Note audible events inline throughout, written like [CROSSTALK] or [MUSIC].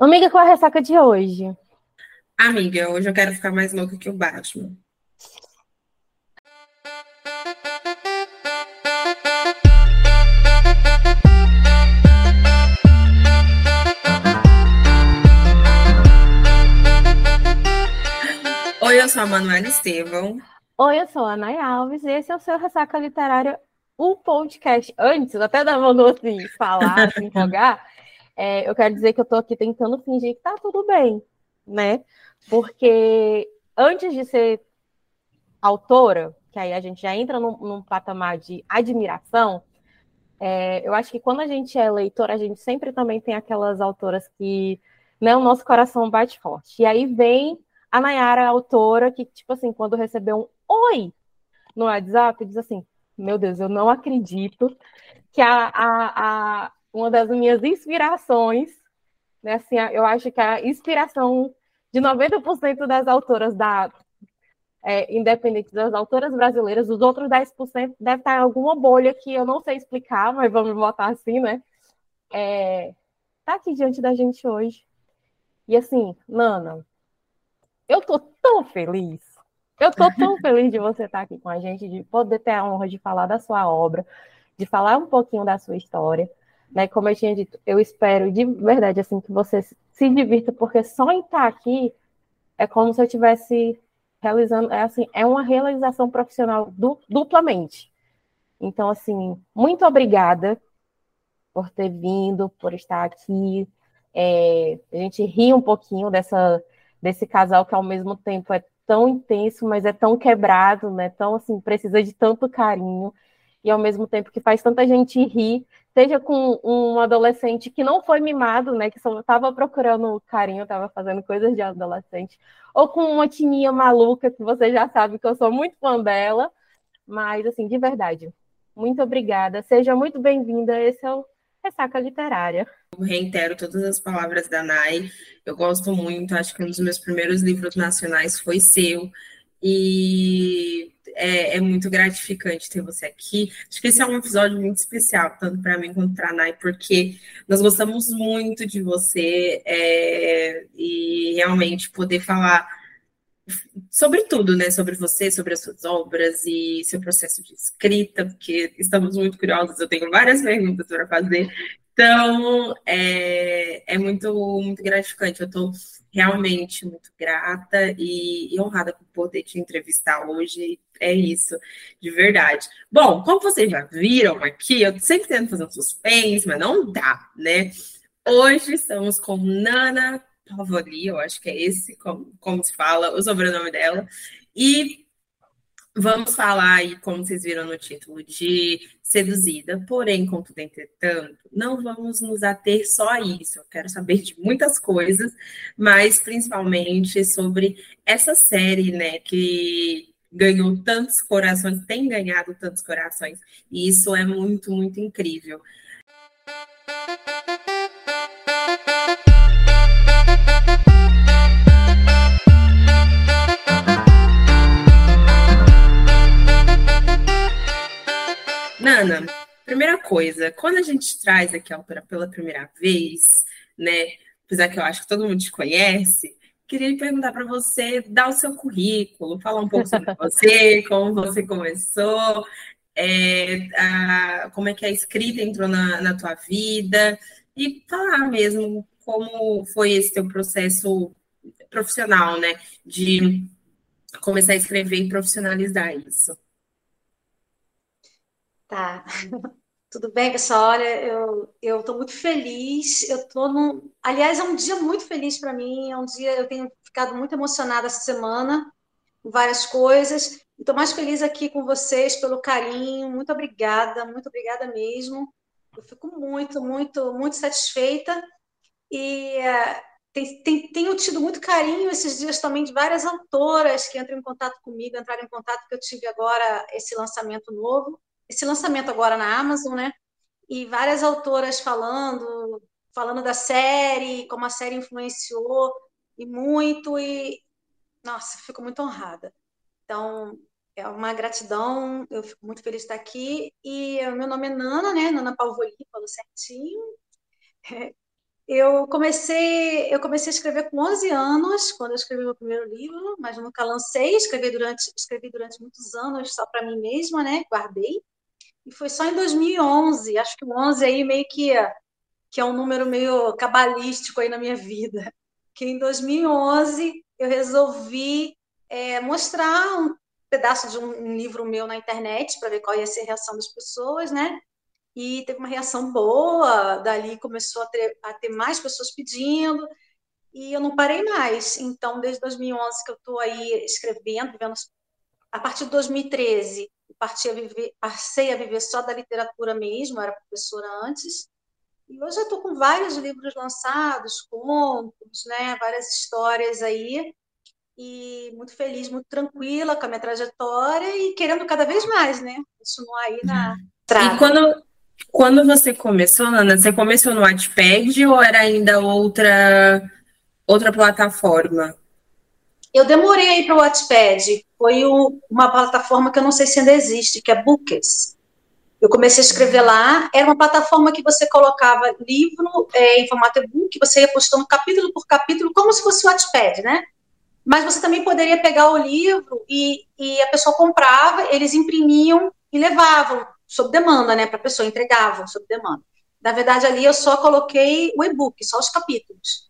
Amiga, qual é a ressaca de hoje? Amiga, hoje eu quero ficar mais louca que o Batman. Oi, eu sou a Manuela Estevão. Oi, eu sou a Ana Alves e esse é o seu Ressaca Literária, o podcast. Antes, até da Manu assim, falar, se empolgar, é, eu quero dizer que eu tô aqui tentando fingir que tá tudo bem, né? Porque antes de ser autora, que aí a gente já entra num, num patamar de admiração, é, eu acho que quando a gente é leitora, a gente sempre também tem aquelas autoras que né, o nosso coração bate forte. E aí vem a Nayara, a autora, que, tipo assim, quando recebeu um oi no WhatsApp, diz assim: Meu Deus, eu não acredito que a, a, a uma das minhas inspirações, né, assim, eu acho que a inspiração de 90% das autoras da é, independente das autoras brasileiras, os outros 10% deve estar em alguma bolha que eu não sei explicar, mas vamos botar assim, né? É, tá aqui diante da gente hoje. E assim, Nana, eu tô tão feliz. Eu tô tão [LAUGHS] feliz de você estar aqui com a gente, de poder ter a honra de falar da sua obra, de falar um pouquinho da sua história. Né? Como eu tinha dito, eu espero de verdade assim que você se divirta, porque só em estar aqui é como se eu tivesse realizando, é assim, é uma realização profissional du, duplamente. Então, assim, muito obrigada por ter vindo, por estar aqui. É, a gente ri um pouquinho dessa, desse casal que ao mesmo tempo é tão intenso, mas é tão quebrado, né? Tão assim, precisa de tanto carinho e ao mesmo tempo que faz tanta gente rir, seja com um adolescente que não foi mimado, né, que só estava procurando carinho, estava fazendo coisas de adolescente, ou com uma tininha maluca que você já sabe que eu sou muito fã dela, mas assim, de verdade, muito obrigada, seja muito bem-vinda, esse é o Ressaca Literária. Eu reitero todas as palavras da Nai, eu gosto muito, acho que um dos meus primeiros livros nacionais foi seu, e é, é, muito gratificante ter você aqui. Acho que esse é um episódio muito especial, tanto para mim quanto para a Nai, porque nós gostamos muito de você é, e realmente poder falar sobre tudo, né? Sobre você, sobre as suas obras e seu processo de escrita, porque estamos muito curiosos. Eu tenho várias perguntas para fazer. Então, é, é muito, muito gratificante. Eu estou realmente muito grata e, e, honrada por poder te entrevistar hoje. É isso, de verdade. Bom, como vocês já viram aqui, eu sempre tento fazer um suspense, mas não dá, né? Hoje estamos com Nana Pavoli, eu acho que é esse, como, como se fala, o sobrenome dela. E Vamos falar aí, como vocês viram no título, de seduzida, porém, contudo, entretanto, não vamos nos ater só a isso. Eu quero saber de muitas coisas, mas principalmente sobre essa série, né, que ganhou tantos corações, tem ganhado tantos corações, e isso é muito, muito incrível. Ana, primeira coisa, quando a gente traz aqui a ópera pela primeira vez, né? Apesar que eu acho que todo mundo te conhece, queria perguntar para você dar o seu currículo, falar um pouco sobre [LAUGHS] você, como você começou, é, a, como é que a escrita entrou na, na tua vida e falar mesmo como foi esse teu processo profissional, né? De começar a escrever e profissionalizar isso. Tá. [LAUGHS] Tudo bem, pessoal? Olha, eu eu estou muito feliz. Eu tô num... Aliás, é um dia muito feliz para mim. É um dia eu tenho ficado muito emocionada essa semana com várias coisas. Estou mais feliz aqui com vocês pelo carinho. Muito obrigada, muito obrigada mesmo. Eu fico muito, muito, muito satisfeita e uh, tem, tem, tenho tido muito carinho esses dias também de várias autoras que entram em contato comigo, entraram em contato que eu tive agora esse lançamento novo esse lançamento agora na Amazon, né? E várias autoras falando, falando da série, como a série influenciou e muito e nossa, fico muito honrada. Então, é uma gratidão, eu fico muito feliz de estar aqui. E meu nome é Nana, né? Nana Palvoli, falou certinho. Eu comecei, eu comecei a escrever com 11 anos, quando eu escrevi meu primeiro livro, mas nunca lancei. Escrevi durante, escrevi durante muitos anos só para mim mesma, né? Guardei. E foi só em 2011, acho que o 11 aí meio que, que é um número meio cabalístico aí na minha vida. Que em 2011 eu resolvi é, mostrar um pedaço de um, um livro meu na internet para ver qual ia ser a reação das pessoas, né? e teve uma reação boa, dali começou a ter, a ter mais pessoas pedindo, e eu não parei mais. Então, desde 2011 que eu estou aí escrevendo, vivendo, a partir de 2013, parti a viver, passei a viver só da literatura mesmo, era professora antes, e hoje eu estou com vários livros lançados, contos, né, várias histórias aí, e muito feliz, muito tranquila com a minha trajetória e querendo cada vez mais, né, continuar aí na estrada. E quando, quando você começou, Nana, você começou no Wattpad ou era ainda outra outra plataforma? Eu demorei para o Wattpad. Foi o, uma plataforma que eu não sei se ainda existe, que é Bookers. Eu comecei a escrever lá. Era uma plataforma que você colocava livro é, em formato e-book, você ia postando capítulo por capítulo, como se fosse o Wattpad, né? Mas você também poderia pegar o livro e, e a pessoa comprava, eles imprimiam e levavam sob demanda, né, para a pessoa, entregavam sob demanda. Na verdade, ali eu só coloquei o e-book, só os capítulos.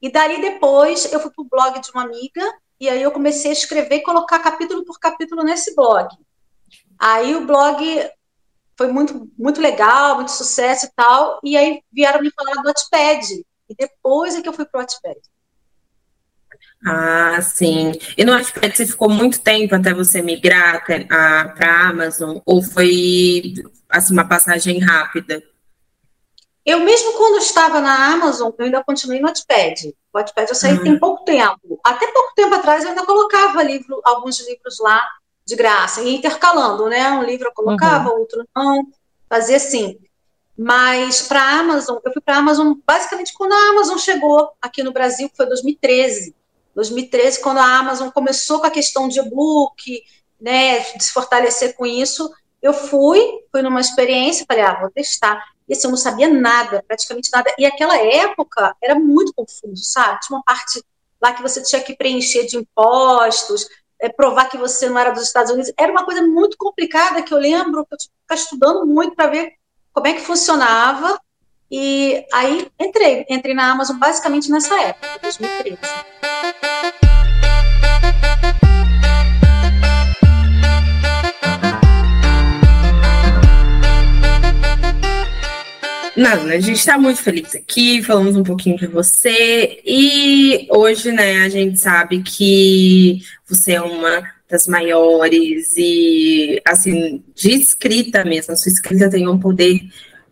E daí depois eu fui para o blog de uma amiga, e aí eu comecei a escrever e colocar capítulo por capítulo nesse blog. Aí o blog foi muito, muito legal, muito sucesso e tal, e aí vieram me falar do Wattpad. E depois é que eu fui para o Wattpad. Ah, sim. E no Wattpad você ficou muito tempo até você migrar para a Amazon? Ou foi assim, uma passagem rápida? Eu mesmo quando estava na Amazon, eu ainda continuei no Wattpad. O Wattpad eu saí uhum. tem pouco tempo. Até pouco tempo atrás eu ainda colocava livro, alguns livros lá de graça, e intercalando, né? Um livro eu colocava, uhum. outro não, fazia assim. Mas para a Amazon, eu fui para a Amazon basicamente quando a Amazon chegou aqui no Brasil, que foi 2013. 2013, quando a Amazon começou com a questão de e-book, né, de se fortalecer com isso, eu fui, fui numa experiência, falei, ah, vou testar. E assim, eu não sabia nada, praticamente nada. E aquela época era muito confuso, sabe? Tinha uma parte lá que você tinha que preencher de impostos, é, provar que você não era dos Estados Unidos. Era uma coisa muito complicada que eu lembro que eu tive que ficar estudando muito para ver como é que funcionava. E aí entrei, entrei na Amazon basicamente nessa época, 2013. Nada, a gente está muito feliz aqui, falamos um pouquinho de você e hoje, né, a gente sabe que você é uma das maiores e, assim, de escrita mesmo, a sua escrita tem um poder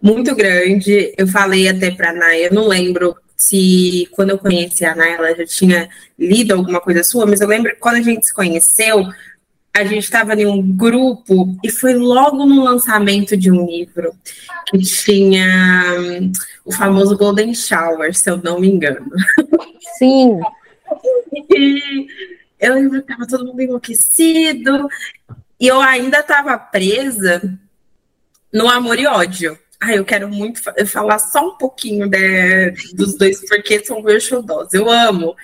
muito grande. Eu falei até para a Naya, não lembro se quando eu conheci a Naya, ela já tinha lido alguma coisa sua, mas eu lembro que quando a gente se conheceu, a gente estava em um grupo e foi logo no lançamento de um livro que tinha um, o famoso Golden Shower, se eu não me engano. Sim. e eu lembro que estava todo mundo enlouquecido e eu ainda estava presa no amor e ódio. Ah, eu quero muito falar só um pouquinho de, dos dois, porque são meus xodós. Eu amo.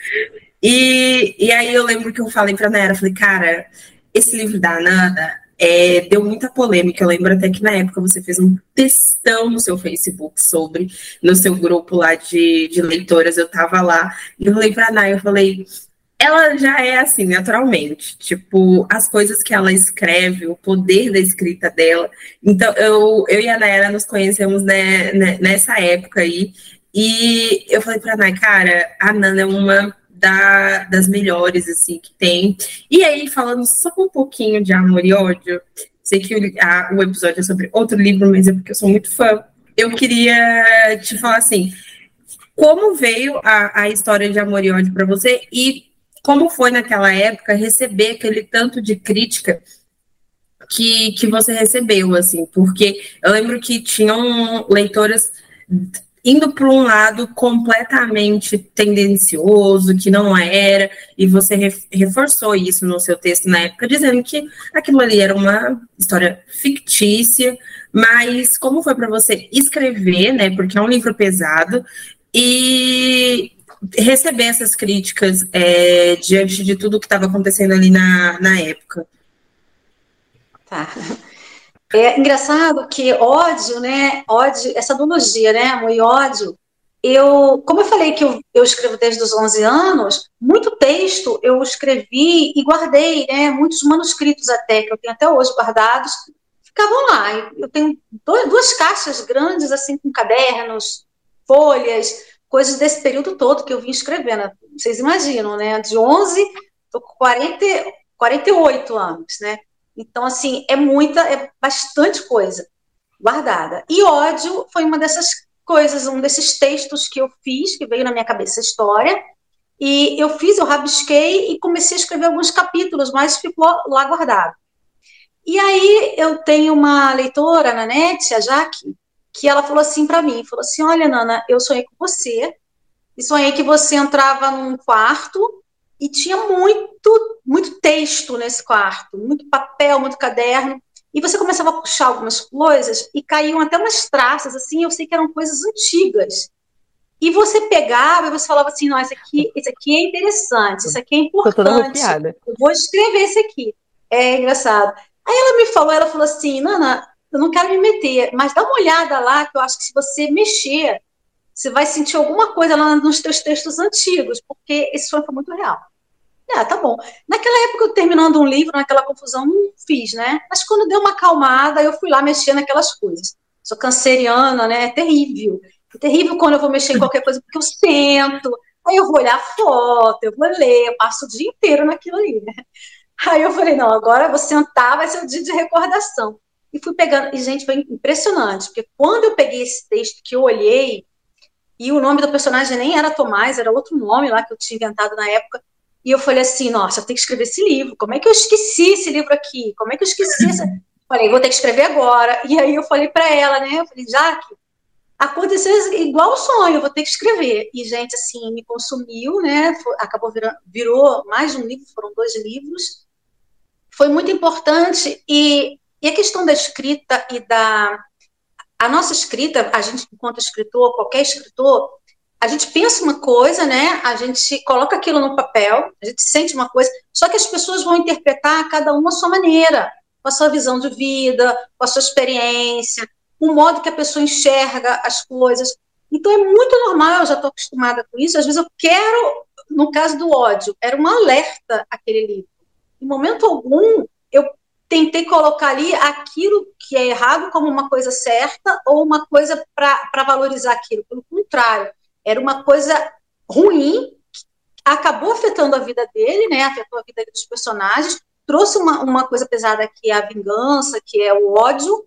E, e aí eu lembro que eu falei pra Nera, falei, cara, esse livro da Nana é, deu muita polêmica. Eu lembro até que na época você fez um textão no seu Facebook sobre, no seu grupo lá de, de leitoras, eu tava lá, e eu falei pra Naya, eu falei, ela já é assim, naturalmente. Tipo, as coisas que ela escreve, o poder da escrita dela. Então, eu, eu e a Nayara nos conhecemos né, né, nessa época aí. E eu falei pra Nay, cara, a Nana é uma da, das melhores, assim, que tem. E aí, falando só um pouquinho de amor e ódio, sei que o, a, o episódio é sobre outro livro, mas é porque eu sou muito fã. Eu queria te falar assim, como veio a, a história de amor e ódio para você e como foi naquela época receber aquele tanto de crítica que, que você recebeu, assim, porque eu lembro que tinham leitoras indo para um lado completamente tendencioso, que não era, e você reforçou isso no seu texto na época, dizendo que aquilo ali era uma história fictícia, mas como foi para você escrever, né? Porque é um livro pesado, e receber essas críticas é, diante de tudo que estava acontecendo ali na, na época. Tá. É engraçado que ódio, né? Ódio, essa duologia, né? Amor e ódio. Eu, como eu falei que eu, eu escrevo desde os 11 anos, muito texto eu escrevi e guardei, né? Muitos manuscritos até, que eu tenho até hoje guardados, ficavam lá. Eu tenho duas caixas grandes, assim, com cadernos, folhas, coisas desse período todo que eu vim escrevendo. Vocês imaginam, né? De 11, tô com 40, 48 anos, né? Então, assim, é muita, é bastante coisa guardada. E ódio foi uma dessas coisas, um desses textos que eu fiz, que veio na minha cabeça a história, e eu fiz, eu rabisquei e comecei a escrever alguns capítulos, mas ficou lá guardado. E aí eu tenho uma leitora na net, a Jaque, que ela falou assim para mim, falou assim, olha, Nana, eu sonhei com você, e sonhei que você entrava num quarto e tinha muito, muito texto nesse quarto, muito papel, muito caderno, e você começava a puxar algumas coisas e caíam até umas traças, assim, eu sei que eram coisas antigas. E você pegava e você falava assim, não, esse aqui, esse aqui é interessante, isso aqui é importante. Eu vou escrever esse aqui. É engraçado. Aí ela me falou, ela falou assim, Nana, eu não quero me meter, mas dá uma olhada lá, que eu acho que se você mexer, você vai sentir alguma coisa lá nos teus textos antigos, porque esse sonho foi muito real. É, tá bom. Naquela época, eu terminando um livro, naquela confusão, não fiz, né? Mas quando deu uma acalmada, eu fui lá mexer naquelas coisas. Sou canceriana, né? É terrível. É terrível quando eu vou mexer em [LAUGHS] qualquer coisa, porque eu sento, aí eu vou olhar a foto, eu vou ler, eu passo o dia inteiro naquilo ali, né? Aí eu falei, não, agora eu vou sentar, vai ser o dia de recordação. E fui pegando, e gente, foi impressionante, porque quando eu peguei esse texto que eu olhei, e o nome do personagem nem era Tomás, era outro nome lá que eu tinha inventado na época, e eu falei assim, nossa, eu tenho que escrever esse livro. Como é que eu esqueci esse livro aqui? Como é que eu esqueci essa... [LAUGHS] Falei, vou ter que escrever agora. E aí eu falei para ela, né? Eu falei, Jaque, aconteceu igual o sonho, eu vou ter que escrever. E, gente, assim, me consumiu, né? Acabou virando, virou mais um livro, foram dois livros. Foi muito importante. E, e a questão da escrita e da. A nossa escrita, a gente, enquanto escritor, qualquer escritor, a gente pensa uma coisa, né? A gente coloca aquilo no papel, a gente sente uma coisa, só que as pessoas vão interpretar cada uma a sua maneira, com a sua visão de vida, com a sua experiência, o modo que a pessoa enxerga as coisas. Então é muito normal, eu já estou acostumada com isso. Às vezes eu quero, no caso do ódio, era um alerta aquele livro. Em momento algum, eu tentei colocar ali aquilo que é errado como uma coisa certa ou uma coisa para valorizar aquilo. Pelo contrário, era uma coisa ruim, acabou afetando a vida dele, né? Afetou a vida dos personagens, trouxe uma, uma coisa pesada que é a vingança, que é o ódio,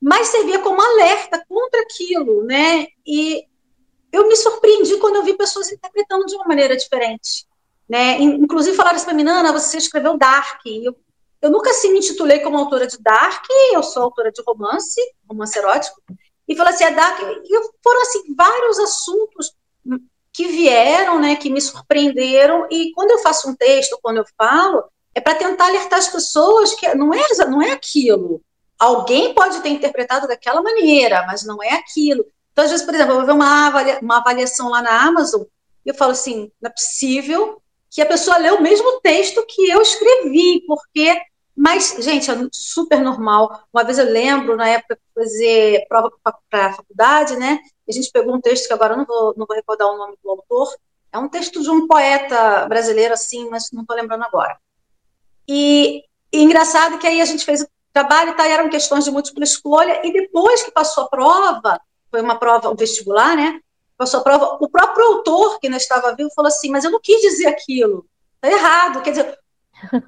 mas servia como alerta contra aquilo, né? E eu me surpreendi quando eu vi pessoas interpretando de uma maneira diferente, né? Inclusive falaram assim para mim, Nana, você escreveu Dark. Eu, eu nunca assim me intitulei como autora de Dark, eu sou autora de romance, romance erótico, e falou assim, a DAC, e foram assim vários assuntos que vieram, né, que me surpreenderam, e quando eu faço um texto, quando eu falo, é para tentar alertar as pessoas que não é, não é aquilo. Alguém pode ter interpretado daquela maneira, mas não é aquilo. Então, às vezes, por exemplo, eu vou ver uma, avalia, uma avaliação lá na Amazon, e eu falo assim, não é possível que a pessoa lê o mesmo texto que eu escrevi, porque mas, gente, é super normal. Uma vez eu lembro, na época fazer prova para a faculdade, né? A gente pegou um texto que agora eu não vou, não vou recordar o nome do autor. É um texto de um poeta brasileiro, assim, mas não estou lembrando agora. E, e, engraçado que aí a gente fez o trabalho e tá, eram questões de múltipla escolha, e depois que passou a prova, foi uma prova, um vestibular, né? Passou a prova, o próprio autor, que não estava vivo, falou assim: Mas eu não quis dizer aquilo, tá errado. Quer dizer,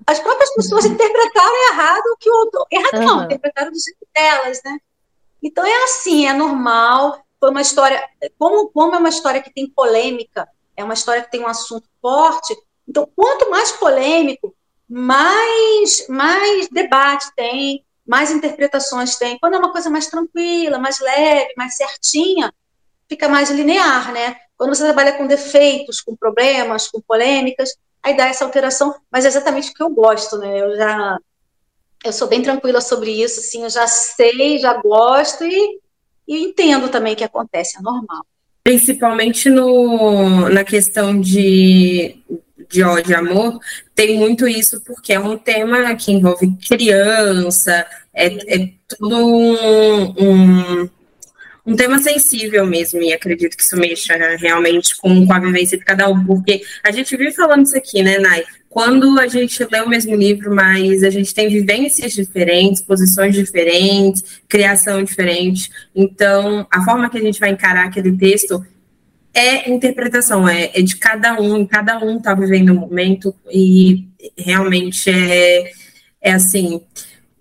as próprias pessoas interpretaram errado o que o outro. Errado uhum. não, interpretaram do jeito delas, né? Então é assim, é normal. Foi uma história. Como, como é uma história que tem polêmica, é uma história que tem um assunto forte. Então, quanto mais polêmico, mais, mais debate tem, mais interpretações tem. Quando é uma coisa mais tranquila, mais leve, mais certinha, fica mais linear, né? Quando você trabalha com defeitos, com problemas, com polêmicas, aí dá essa alteração, mas é exatamente o que eu gosto, né? Eu já eu sou bem tranquila sobre isso, assim, eu já sei, já gosto e, e entendo também que acontece, é normal. Principalmente no, na questão de, de ódio e amor, tem muito isso porque é um tema que envolve criança, é, é tudo um, um, um, tema sensível mesmo, e acredito que isso mexa realmente com, com a vivência de cada um, porque a gente vive falando isso aqui, né, Nai? Quando a gente lê o mesmo livro, mas a gente tem vivências diferentes, posições diferentes, criação diferente, então a forma que a gente vai encarar aquele texto é interpretação, é, é de cada um, cada um está vivendo o momento e realmente é, é assim,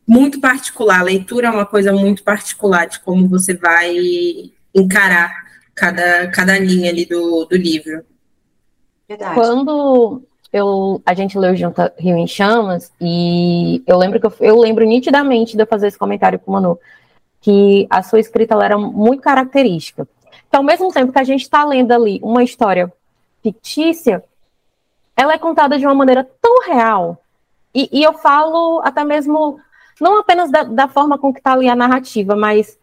muito particular. A leitura é uma coisa muito particular de como você vai encarar cada, cada linha ali do, do livro. Verdade. Quando eu, a gente leu junto Rio em Chamas, e eu lembro que eu, eu lembro nitidamente de eu fazer esse comentário com o Manu, que a sua escrita era muito característica. Então, ao mesmo tempo que a gente está lendo ali uma história fictícia, ela é contada de uma maneira tão real. E, e eu falo até mesmo, não apenas da, da forma com que está ali a narrativa, mas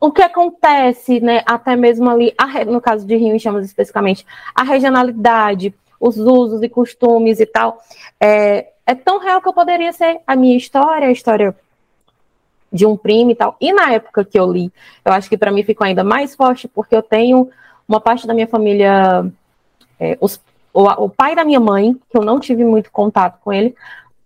o que acontece, né, até mesmo ali, a, no caso de Rio em Chamas especificamente, a regionalidade, os usos e costumes e tal, é, é tão real que eu poderia ser a minha história, a história de um primo e tal. E na época que eu li, eu acho que para mim ficou ainda mais forte, porque eu tenho uma parte da minha família, é, os, o, o, pai da minha mãe, que eu não tive muito contato com ele,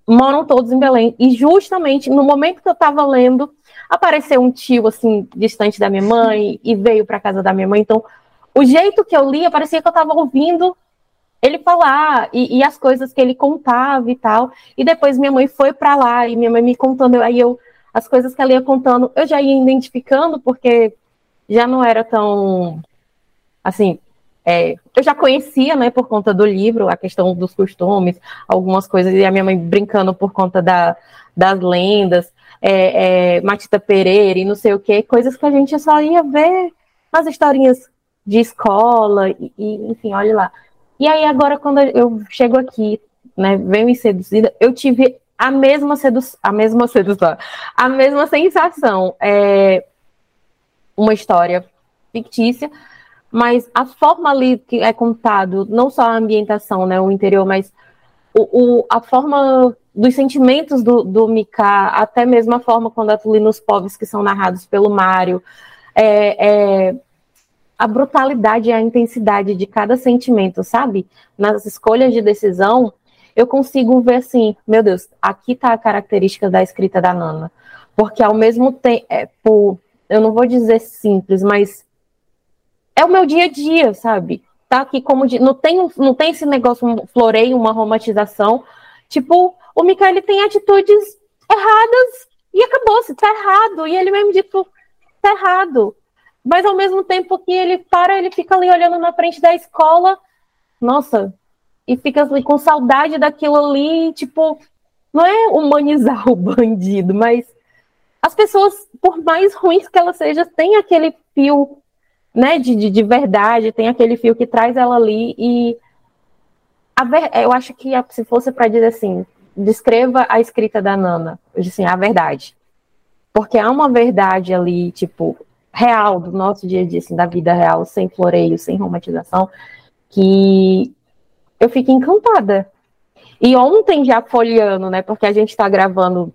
moram todos em Belém. E justamente no momento que eu estava lendo, apareceu um tio, assim, distante da minha mãe, e veio para casa da minha mãe. Então, o jeito que eu lia, parecia que eu estava ouvindo ele falar e, e, as coisas que ele contava e tal. E depois minha mãe foi para lá e minha mãe me contando, aí eu as coisas que ela ia contando, eu já ia identificando, porque já não era tão. Assim, é, eu já conhecia, né, por conta do livro, a questão dos costumes, algumas coisas, e a minha mãe brincando por conta da, das lendas, é, é, Matita Pereira e não sei o que, coisas que a gente só ia ver nas historinhas de escola, e, e, enfim, olha lá. E aí, agora, quando eu chego aqui, né, venho seduzida, eu tive a mesma sedução, a mesma sedução, a mesma sensação. É uma história fictícia, mas a forma ali que é contado, não só a ambientação, né, o interior, mas o, o a forma dos sentimentos do, do Mika, até mesmo a forma quando atuali nos povos que são narrados pelo Mário, é, é, a brutalidade e a intensidade de cada sentimento, sabe? Nas escolhas de decisão, eu consigo ver assim, meu Deus, aqui está a característica da escrita da Nana. Porque ao mesmo tempo, é, eu não vou dizer simples, mas é o meu dia a dia, sabe? Tá aqui como de, não tem não tem esse negócio um floreio, uma romantização. Tipo, o Mikael tem atitudes erradas e acabou, se tá errado. E ele mesmo dito, tá errado. Mas ao mesmo tempo que ele para, ele fica ali olhando na frente da escola. Nossa, e fica ali com saudade daquilo ali, tipo, não é humanizar [LAUGHS] o bandido, mas as pessoas, por mais ruins que elas sejam, têm aquele fio, né, de, de, de verdade, tem aquele fio que traz ela ali e ver, eu acho que se fosse para dizer assim, descreva a escrita da Nana, assim, a verdade. Porque há uma verdade ali, tipo, real, do nosso dia a dia, assim, da vida real, sem floreio, sem romantização, que eu fico encantada. E ontem, já folheando, né? Porque a gente está gravando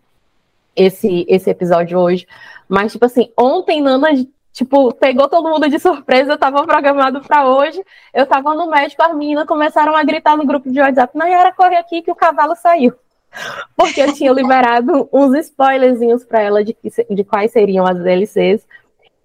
esse, esse episódio hoje. Mas, tipo assim, ontem Nana, tipo, pegou todo mundo de surpresa. Eu tava programado para hoje. Eu tava no médico, as meninas começaram a gritar no grupo de WhatsApp. Nayara, corre aqui que o cavalo saiu. [LAUGHS] Porque eu tinha liberado uns spoilerzinhos para ela de, de quais seriam as DLCs.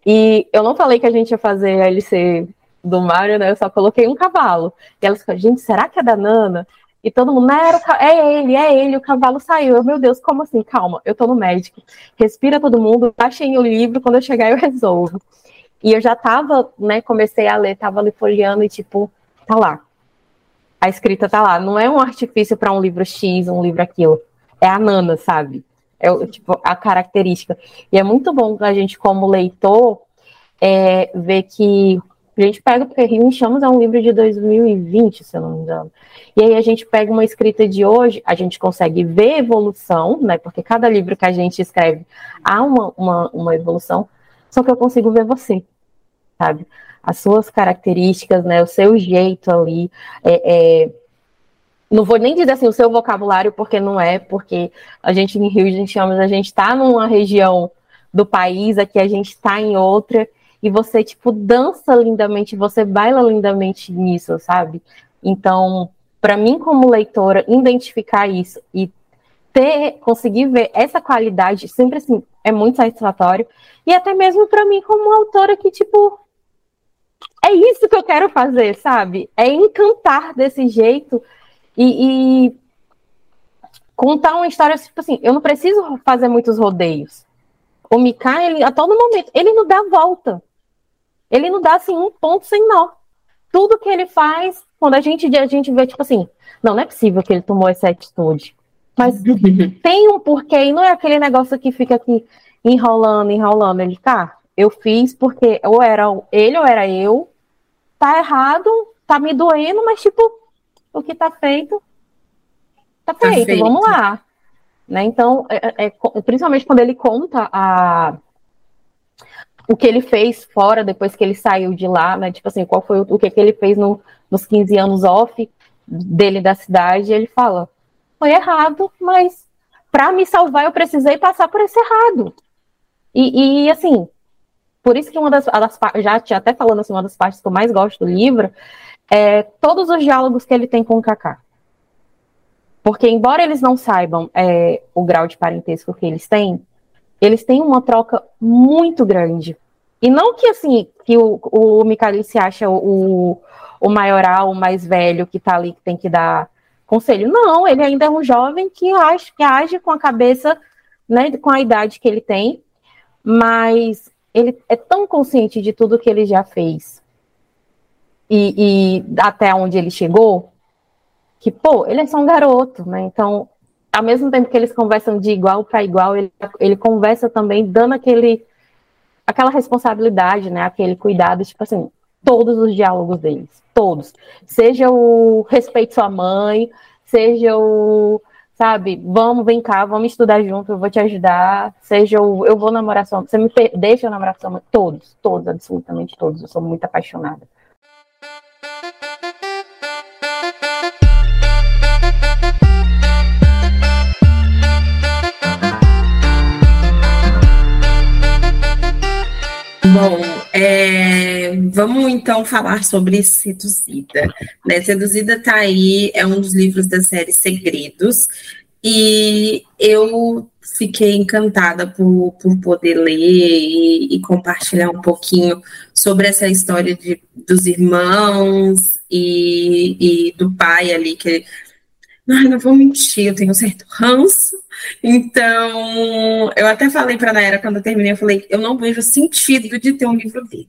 E eu não falei que a gente ia fazer a LC do Mario, né? Eu só coloquei um cavalo. E elas falaram, gente, será que é da Nana? E todo mundo, não, era é ele, é ele, o cavalo saiu. Eu, meu Deus, como assim? Calma, eu tô no médico. Respira todo mundo, baixem o livro, quando eu chegar eu resolvo. E eu já tava, né, comecei a ler, tava ali folheando e tipo, tá lá. A escrita tá lá. Não é um artifício para um livro X, um livro aquilo. É a Nana, sabe? É tipo, a característica. E é muito bom a gente, como leitor, é, ver que a gente pega, porque Rio em Chamas é um livro de 2020, se eu não me engano. E aí a gente pega uma escrita de hoje, a gente consegue ver evolução, né? Porque cada livro que a gente escreve há uma, uma, uma evolução, só que eu consigo ver você, sabe? as suas características, né, o seu jeito ali. É, é, não vou nem dizer assim o seu vocabulário, porque não é, porque a gente em Rio a gente chama, a gente está numa região do país, aqui a gente está em outra, e você, tipo, dança lindamente, você baila lindamente nisso, sabe? Então, para mim, como leitora, identificar isso e ter, conseguir ver essa qualidade, sempre assim, é muito satisfatório. E até mesmo para mim, como autora, que, tipo, é isso que eu quero fazer, sabe? É encantar desse jeito e, e contar uma história, tipo assim, eu não preciso fazer muitos rodeios. O Mika, ele, a todo momento, ele não dá volta. Ele não dá, assim, um ponto sem nó. Tudo que ele faz, quando a gente, a gente vê, tipo assim, não, não é possível que ele tomou essa atitude. Mas [LAUGHS] tem um porquê, e não é aquele negócio que fica aqui enrolando, enrolando. Ele, tá, eu fiz porque ou era ele ou era eu, tá errado, tá me doendo, mas tipo, o que tá feito, tá, tá feito, feito. vamos lá. Né? Então, é, é, é, principalmente quando ele conta a, o que ele fez fora depois que ele saiu de lá, né? Tipo assim, qual foi o, o que, que ele fez no, nos 15 anos off dele da cidade, ele fala: foi errado, mas para me salvar eu precisei passar por esse errado. E, e assim, por isso que uma das, das já tinha até falando assim, uma das partes que eu mais gosto do livro é todos os diálogos que ele tem com o Kaká. Porque embora eles não saibam é, o grau de parentesco que eles têm, eles têm uma troca muito grande. E não que assim, que o, o Mikali se acha o, o maioral, o mais velho, que tá ali, que tem que dar conselho. Não, ele ainda é um jovem que age, que age com a cabeça, né, com a idade que ele tem, mas ele é tão consciente de tudo que ele já fez e, e até onde ele chegou, que, pô, ele é só um garoto, né? Então, ao mesmo tempo que eles conversam de igual para igual, ele, ele conversa também dando aquele aquela responsabilidade, né? Aquele cuidado, tipo assim, todos os diálogos deles, todos. Seja o respeito sua mãe, seja o, sabe, vamos, vem cá, vamos estudar junto, eu vou te ajudar, seja o, eu vou namorar sua você me deixa eu namorar sua mãe, todos, todos, absolutamente todos, eu sou muito apaixonada. Bom, é, vamos então falar sobre Seduzida. Né? Seduzida está aí, é um dos livros da série Segredos, e eu fiquei encantada por, por poder ler e, e compartilhar um pouquinho sobre essa história de, dos irmãos e, e do pai ali, que [LAUGHS] Ai, não vou mentir, eu tenho um certo ranço. Então, eu até falei para a Naira quando eu terminei, eu falei, eu não vejo sentido de ter um livro dele.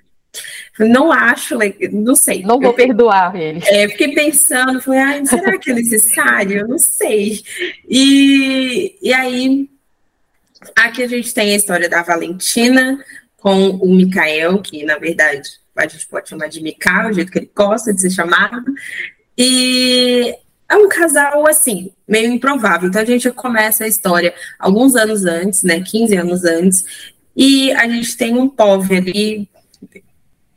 Não acho, não sei. Não vou eu, perdoar ele. É, fiquei pensando, falei, ai, será que é necessário? Eu não sei. E, e aí, aqui a gente tem a história da Valentina com o Mikael, que na verdade a gente pode chamar de Mikael, o jeito que ele gosta de ser chamado. E é um casal, assim, meio improvável. Então a gente começa a história alguns anos antes, né? 15 anos antes, e a gente tem um povo ali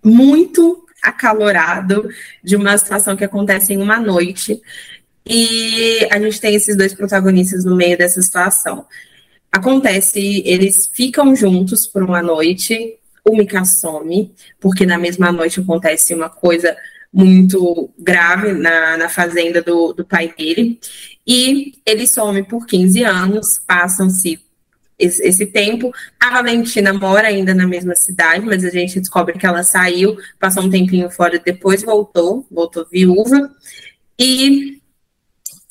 muito acalorado de uma situação que acontece em uma noite. E a gente tem esses dois protagonistas no meio dessa situação. Acontece, eles ficam juntos por uma noite, o Mika some, porque na mesma noite acontece uma coisa muito grave na, na fazenda do, do pai dele. E ele some por 15 anos, passam-se esse, esse, tempo. A Valentina mora ainda na mesma cidade, mas a gente descobre que ela saiu, passou um tempinho fora, depois voltou, voltou viúva. E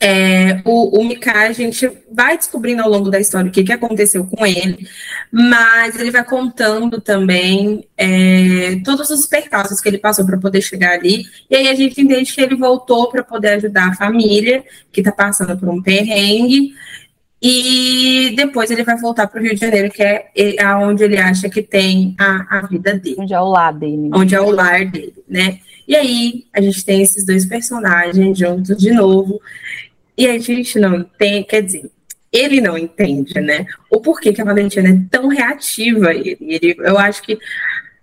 é, o, o Mika, a gente vai descobrindo ao longo da história o que, que aconteceu com ele, mas ele vai contando também é, todos os percalços que ele passou para poder chegar ali, e aí a gente entende que ele voltou para poder ajudar a família, que está passando por um perrengue, e depois ele vai voltar para o Rio de Janeiro, que é onde ele acha que tem a, a vida dele. Onde é o lar dele. Onde é o lar dele, né? E aí a gente tem esses dois personagens juntos de novo. E a gente não entende, quer dizer, ele não entende, né? O porquê que a Valentina é tão reativa. Ele, ele, eu acho que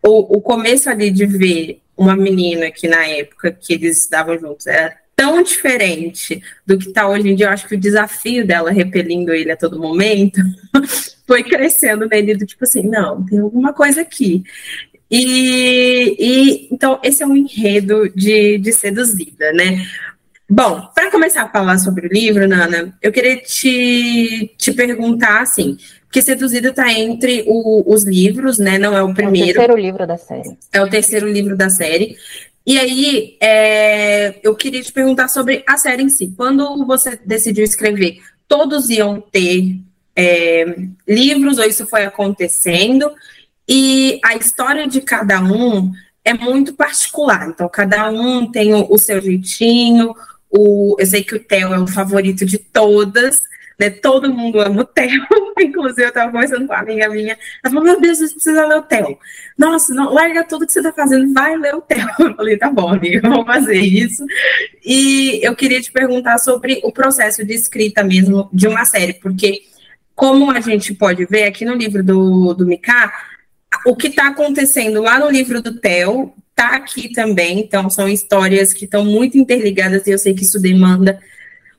o, o começo ali de ver uma menina que na época que eles estavam juntos era tão diferente do que está hoje em dia, eu acho que o desafio dela repelindo ele a todo momento [LAUGHS] foi crescendo nele do tipo assim, não, tem alguma coisa aqui. E, e então esse é um enredo de, de seduzida, né? Bom, para começar a falar sobre o livro, Nana, eu queria te, te perguntar assim, porque Seduzida está entre o, os livros, né? Não é o primeiro. É o terceiro livro da série. É o terceiro livro da série. E aí, é, eu queria te perguntar sobre a série em si. Quando você decidiu escrever, todos iam ter é, livros ou isso foi acontecendo? E a história de cada um é muito particular. Então, cada um tem o, o seu jeitinho, o, eu sei que o Theo é o favorito de todas, né? Todo mundo ama o Theo. [LAUGHS] Inclusive, eu estava conversando com uma amiga minha. Ela falou: Meu Deus, você precisa ler o Theo. Nossa, não, larga tudo que você está fazendo, vai ler o Theo. [LAUGHS] Eu falei: Tá bom, amiga, vou fazer isso. E eu queria te perguntar sobre o processo de escrita mesmo de uma série, porque, como a gente pode ver aqui no livro do, do Mika, o que está acontecendo lá no livro do Theo está aqui também, então são histórias que estão muito interligadas e eu sei que isso demanda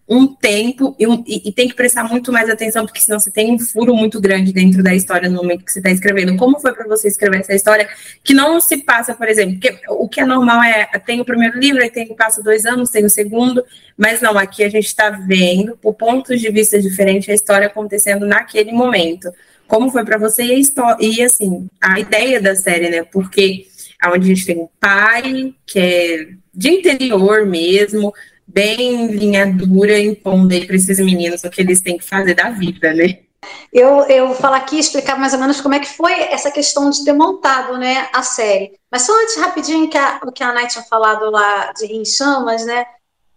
um tempo e, um, e, e, tem que prestar muito mais atenção, porque senão você tem um furo muito grande dentro da história no momento que você está escrevendo. Como foi para você escrever essa história que não se passa, por exemplo, o que é normal é tem o primeiro livro, aí tem passa dois anos, tem o segundo, mas não, aqui a gente está vendo, por pontos de vista diferentes, a história acontecendo naquele momento. Como foi para você e, a história, e assim, a ideia da série, né? Porque onde a gente tem um pai que é de interior mesmo, bem linha dura, impondo aí para esses meninos o que eles têm que fazer da vida, né? Eu, eu vou falar aqui, explicar mais ou menos como é que foi essa questão de ter montado né, a série. Mas só antes, rapidinho, que a, o que a Night tinha falado lá de Rio em Chamas, né?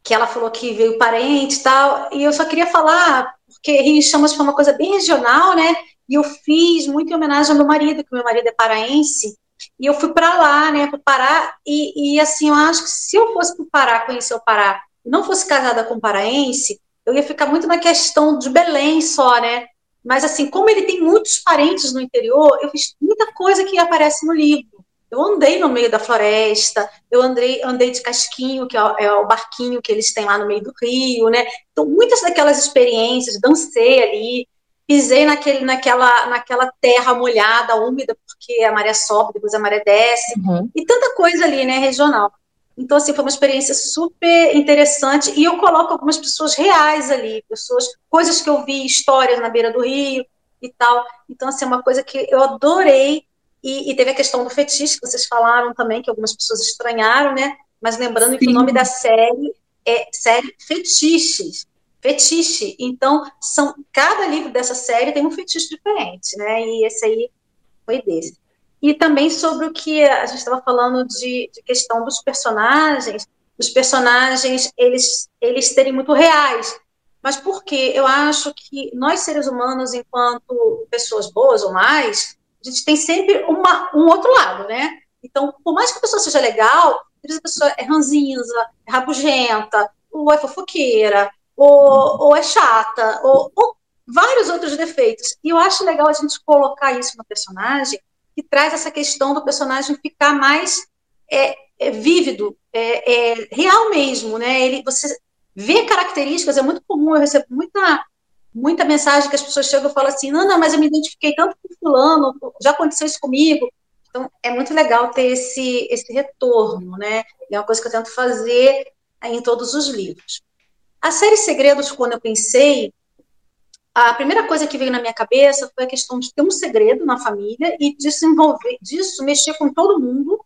Que ela falou que veio parente e tal. E eu só queria falar, porque Rio em Chamas foi uma coisa bem regional, né? E eu fiz muito em homenagem ao meu marido, que meu marido é paraense. E eu fui para lá, né, para o Pará, e, e, assim, eu acho que se eu fosse para o Pará, conhecer o Pará, e não fosse casada com um paraense, eu ia ficar muito na questão de Belém só, né? Mas assim, como ele tem muitos parentes no interior, eu fiz muita coisa que aparece no livro. Eu andei no meio da floresta, eu andei, andei de casquinho, que é o, é o barquinho que eles têm lá no meio do rio, né? Então, muitas daquelas experiências, dancei ali, pisei naquele, naquela, naquela terra molhada, úmida, porque a maré sobe, depois a maré desce, uhum. e tanta coisa ali, né, regional. Então, assim, foi uma experiência super interessante, e eu coloco algumas pessoas reais ali, pessoas, coisas que eu vi, histórias na beira do rio e tal. Então, assim, é uma coisa que eu adorei, e, e teve a questão do fetiche, que vocês falaram também, que algumas pessoas estranharam, né? Mas lembrando Sim. que o nome da série é série Fetiches, fetiche. Então, são cada livro dessa série tem um fetiche diferente, né? E esse aí foi desse. E também sobre o que a gente estava falando de, de, questão dos personagens, os personagens eles eles serem muito reais. Mas por quê? Eu acho que nós seres humanos, enquanto pessoas boas ou mais, a gente tem sempre uma, um outro lado, né? Então, por mais que a pessoa seja legal, a pessoa é ranzinza, é rabugenta, ou é fofoqueira, ou, ou é chata, ou, ou, vários outros defeitos. E eu acho legal a gente colocar isso no personagem, que traz essa questão do personagem ficar mais é, é, vívido, é, é, real mesmo, né? Ele, você vê características, é muito comum, eu recebo muita, muita mensagem que as pessoas chegam e falam assim, não, não, mas eu me identifiquei tanto com fulano, já aconteceu isso comigo. Então, é muito legal ter esse, esse retorno, né? É uma coisa que eu tento fazer em todos os livros. A série Segredos, quando eu pensei, a primeira coisa que veio na minha cabeça foi a questão de ter um segredo na família e desenvolver disso, mexer com todo mundo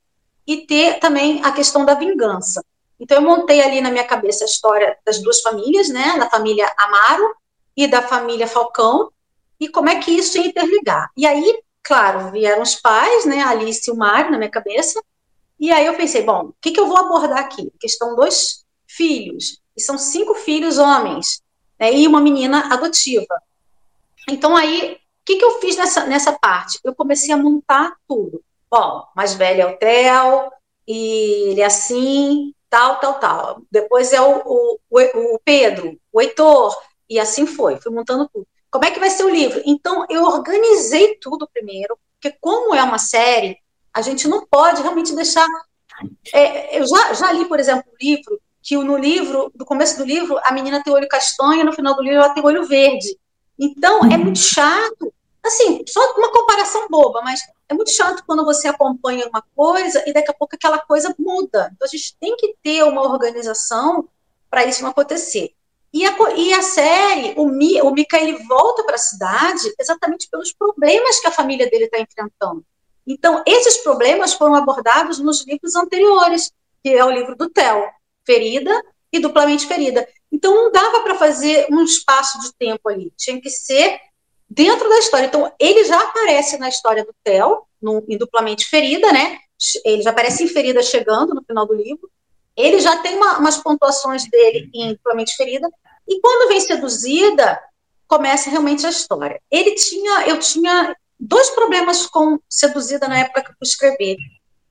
e ter também a questão da vingança. Então eu montei ali na minha cabeça a história das duas famílias, né, da família Amaro e da família Falcão, e como é que isso ia interligar. E aí, claro, vieram os pais, né, Alice e o Mário na minha cabeça, e aí eu pensei, bom, o que, que eu vou abordar aqui? A questão dos filhos e são cinco filhos homens, né, e uma menina adotiva. Então, aí, o que, que eu fiz nessa, nessa parte? Eu comecei a montar tudo. Bom, mais velho é o Theo, e ele é assim, tal, tal, tal. Depois é o, o, o Pedro, o Heitor, e assim foi, fui montando tudo. Como é que vai ser o livro? Então, eu organizei tudo primeiro, porque como é uma série, a gente não pode realmente deixar É, eu já, já li, por exemplo, um livro que no livro, no começo do livro, a menina tem olho castanho, no final do livro ela tem olho verde. Então, é muito chato. Assim, só uma comparação boba, mas é muito chato quando você acompanha uma coisa e daqui a pouco aquela coisa muda. Então, a gente tem que ter uma organização para isso não acontecer. E a, e a série, o, Mi, o Mika, ele volta para a cidade exatamente pelos problemas que a família dele está enfrentando. Então, esses problemas foram abordados nos livros anteriores, que é o livro do Theo, Ferida e Duplamente Ferida. Então, não dava para fazer um espaço de tempo ali, tinha que ser dentro da história. Então, ele já aparece na história do Theo, no, em Duplamente Ferida, né? Ele já aparece em Ferida chegando no final do livro. Ele já tem uma, umas pontuações dele em Duplamente Ferida. E quando vem seduzida, começa realmente a história. Ele tinha, eu tinha dois problemas com Seduzida na época que eu fui escrever.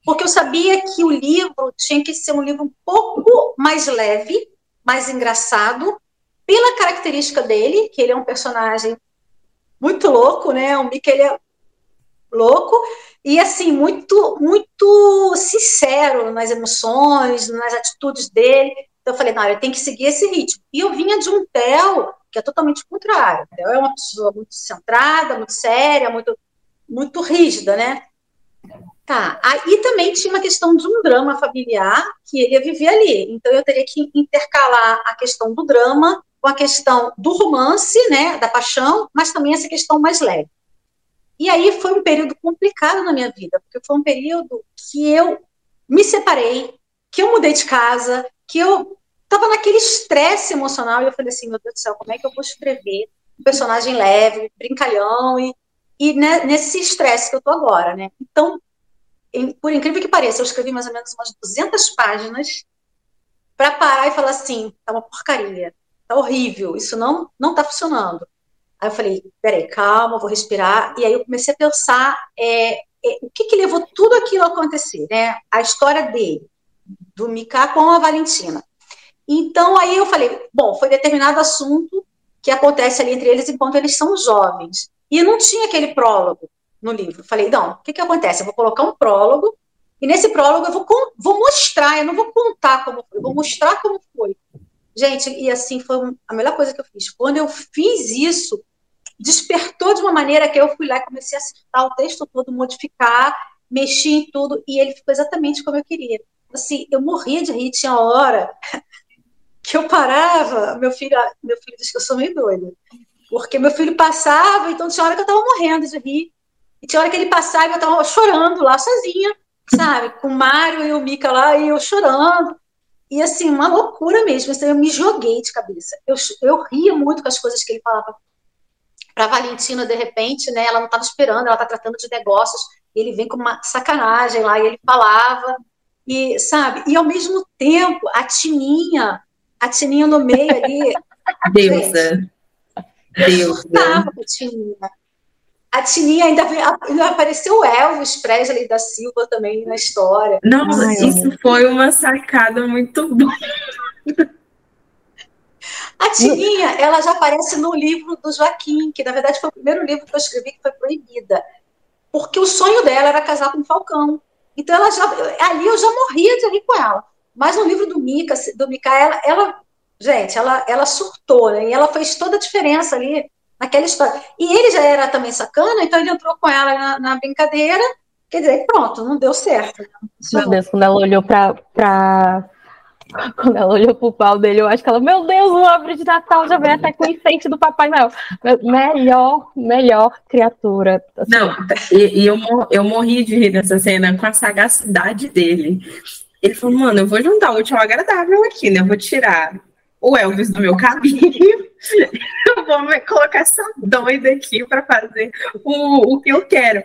Porque eu sabia que o livro tinha que ser um livro um pouco mais leve, mais engraçado, pela característica dele, que ele é um personagem muito louco, né? O Mickey ele é louco e assim muito muito sincero nas emoções, nas atitudes dele. Então eu falei, não, ele tem que seguir esse ritmo. E eu vinha de um Theo que é totalmente contrário. Ela é uma pessoa muito centrada, muito séria, muito, muito rígida, né? Tá. Aí também tinha uma questão de um drama familiar que ele ia viver ali. Então eu teria que intercalar a questão do drama com a questão do romance, né, da paixão, mas também essa questão mais leve. E aí foi um período complicado na minha vida, porque foi um período que eu me separei, que eu mudei de casa, que eu estava naquele estresse emocional e eu falei assim, meu Deus do céu, como é que eu vou escrever um personagem leve, brincalhão e, e né, nesse estresse que eu tô agora, né? Então, por incrível que pareça, eu escrevi mais ou menos umas 200 páginas para parar e falar assim, tá uma porcaria, tá horrível, isso não não tá funcionando. Aí eu falei, peraí, calma, vou respirar. E aí eu comecei a pensar é, é, o que, que levou tudo aquilo a acontecer, né? A história dele, do Mika com a Valentina. Então, aí eu falei, bom, foi determinado assunto que acontece ali entre eles enquanto eles são jovens. E não tinha aquele prólogo no livro. Falei, não, o que, que acontece? Eu vou colocar um prólogo, e nesse prólogo eu vou, vou mostrar, eu não vou contar como foi, eu vou mostrar como foi. Gente, e assim foi a melhor coisa que eu fiz. Quando eu fiz isso, despertou de uma maneira que eu fui lá e comecei a acertar o texto todo, modificar, mexi em tudo, e ele ficou exatamente como eu queria. Assim, eu morria de rir, tinha hora [LAUGHS] que eu parava, meu filho, meu filho diz que eu sou meio doida, porque meu filho passava, então tinha hora que eu estava morrendo de rir, e tinha hora que ele passava e eu estava chorando lá sozinha, sabe, com o Mário e o Mica lá, e eu chorando, e assim, uma loucura mesmo, assim, eu me joguei de cabeça, eu, eu ria muito com as coisas que ele falava para Valentina, de repente, né, ela não estava esperando, ela está tratando de negócios, ele vem com uma sacanagem lá, e ele falava, e sabe, e ao mesmo tempo, a Tininha, a Tininha no meio ali. [LAUGHS] Deusa. Deusa. Tava a Tininha. A Tininha ainda, ainda apareceu o Elvis Presley da Silva também na história. Nossa, Ai, isso foi uma sacada muito boa. A Tininha, ela já aparece no livro do Joaquim, que na verdade foi o primeiro livro que eu escrevi que foi proibida. Porque o sonho dela era casar com o Falcão. Então ela já, ali eu já morria de rir com ela. Mas no livro do Mika, do Mika ela, ela, gente, ela, ela surtou, né? E ela fez toda a diferença ali naquela história. E ele já era também sacana, então ele entrou com ela na, na brincadeira. Quer dizer, pronto, não deu certo. Né? Meu Deus, quando ela olhou para pra... [LAUGHS] Quando ela olhou pro pau dele, eu acho que ela, meu Deus, o árvore de Natal já vem até com enfeite do Papai Noel. Melhor, melhor criatura. Assim. Não, e, e eu, eu morri de rir nessa cena com a sagacidade dele. Ele falou, mano, eu vou juntar o útil ao agradável aqui, né? Eu vou tirar o Elvis do meu caminho. Vou colocar essa doida aqui para fazer o, o que eu quero.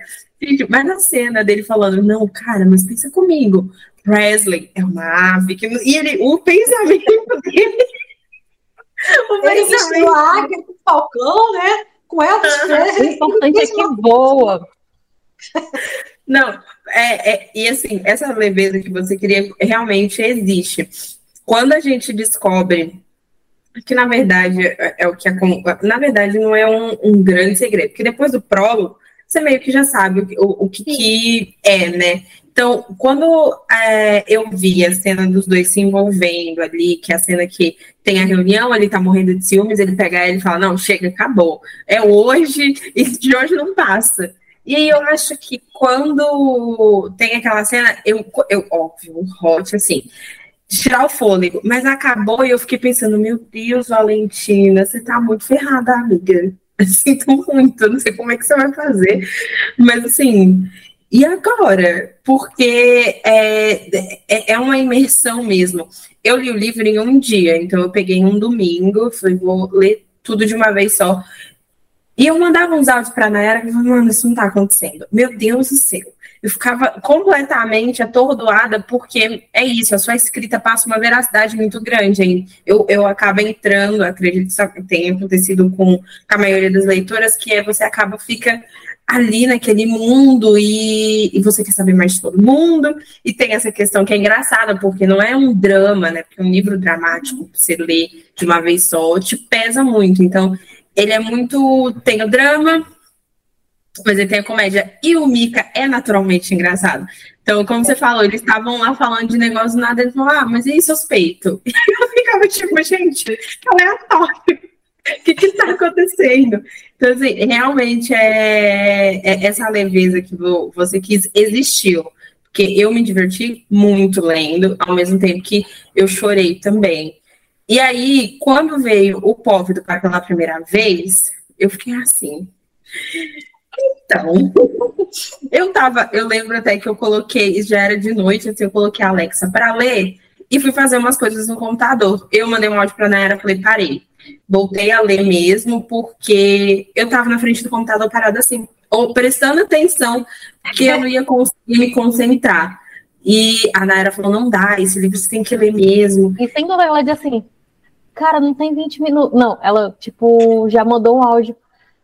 Mas na cena dele falando, não, cara, mas pensa comigo. Presley é uma ave. Que... E ele, o pensamento [LAUGHS] dele. o ele pensamento. águia com falcão, né? Com Elvis Presley. O importante é que voa. [LAUGHS] Não, é, é, e assim, essa leveza que você queria realmente existe. Quando a gente descobre que, na verdade, é, é o que na verdade não é um, um, grande segredo, porque depois do prólogo, você meio que já sabe o, o, o que, que, é, né? Então, quando é, eu vi a cena dos dois se envolvendo ali, que é a cena que tem a reunião, ele tá morrendo de ciúmes, ele pega ela e fala: Não, chega, acabou. É hoje, [LAUGHS] e de hoje não passa. E aí eu acho que quando tem aquela cena, eu, eu óbvio, hot, assim, tirar o fôlego, mas acabou e eu fiquei pensando, meu Deus, Valentina, você tá muito ferrada, amiga. [LAUGHS] Sinto muito, não sei como é que você vai fazer, mas assim, e agora? Porque é, é, é uma imersão mesmo. Eu li o livro em um dia, então eu peguei um domingo, falei, vou ler tudo de uma vez só. E eu mandava uns áudios para a Nayara e falava, mano, isso não tá acontecendo. Meu Deus do céu. Eu ficava completamente atordoada, porque é isso, a sua escrita passa uma veracidade muito grande. Hein? Eu, eu acabo entrando, acredito que isso tenha acontecido com a maioria das leitoras, que é você acaba, fica ali naquele mundo e, e, você quer saber mais de todo mundo. E tem essa questão que é engraçada, porque não é um drama, né? Porque um livro dramático, você lê de uma vez só, te pesa muito. Então, ele é muito. Tem o drama, mas ele tem a comédia. E o Mika é naturalmente engraçado. Então, como você falou, eles estavam lá falando de negócio nada, eles falaram, ah, mas e suspeito? [LAUGHS] E eu ficava tipo, gente, aleatório. O que está acontecendo? Então, assim, realmente é, é essa leveza que você quis existiu. Porque eu me diverti muito lendo, ao mesmo tempo que eu chorei também. E aí, quando veio o POV do pai pela primeira vez, eu fiquei assim. Então, [LAUGHS] eu tava, eu lembro até que eu coloquei, já era de noite, assim, eu coloquei a Alexa para ler e fui fazer umas coisas no computador. Eu mandei um áudio para a Nayara, falei, parei. Voltei a ler mesmo, porque eu tava na frente do computador parada assim, ou prestando atenção, porque eu não ia conseguir me concentrar. E a Nayara falou: não dá, esse livro você tem que ler mesmo. E sem dúvida, ela disse assim: cara, não tem 20 minutos. Não, ela, tipo, já mandou um áudio.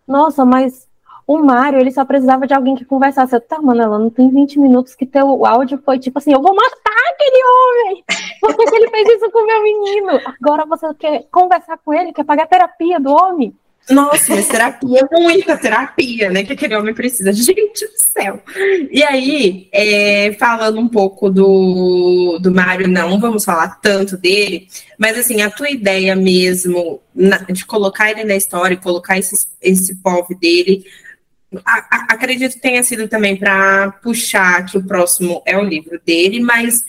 Nossa, mas o Mário, ele só precisava de alguém que conversasse. Eu, tá, mano, ela não tem 20 minutos que teu áudio foi tipo assim: eu vou matar aquele homem! Por que, ele fez isso com o meu menino? Agora você quer conversar com ele, quer pagar terapia do homem? Nossa, mas terapia é muita terapia, né? Que aquele homem precisa. Gente do céu. E aí, é, falando um pouco do, do Mário, não vamos falar tanto dele, mas assim, a tua ideia mesmo na, de colocar ele na história, colocar esse, esse povo dele, acredito que tenha sido também para puxar que o próximo é o livro dele, mas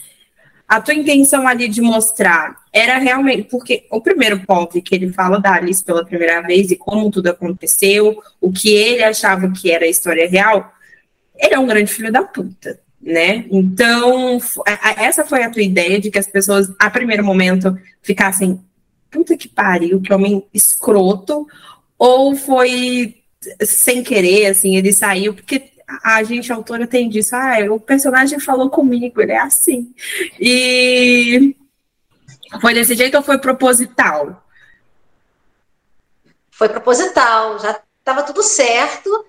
a tua intenção ali de mostrar era realmente. Porque o primeiro POV que ele fala da Alice pela primeira vez e como tudo aconteceu, o que ele achava que era a história real, ele é um grande filho da puta, né? Então, essa foi a tua ideia de que as pessoas, a primeiro momento, ficassem. Puta que pariu, que homem escroto, ou foi sem querer, assim, ele saiu, porque a gente, a autora, tem disso, ah, o personagem falou comigo, ele é assim. E foi desse jeito ou foi proposital? Foi proposital, já estava tudo certo.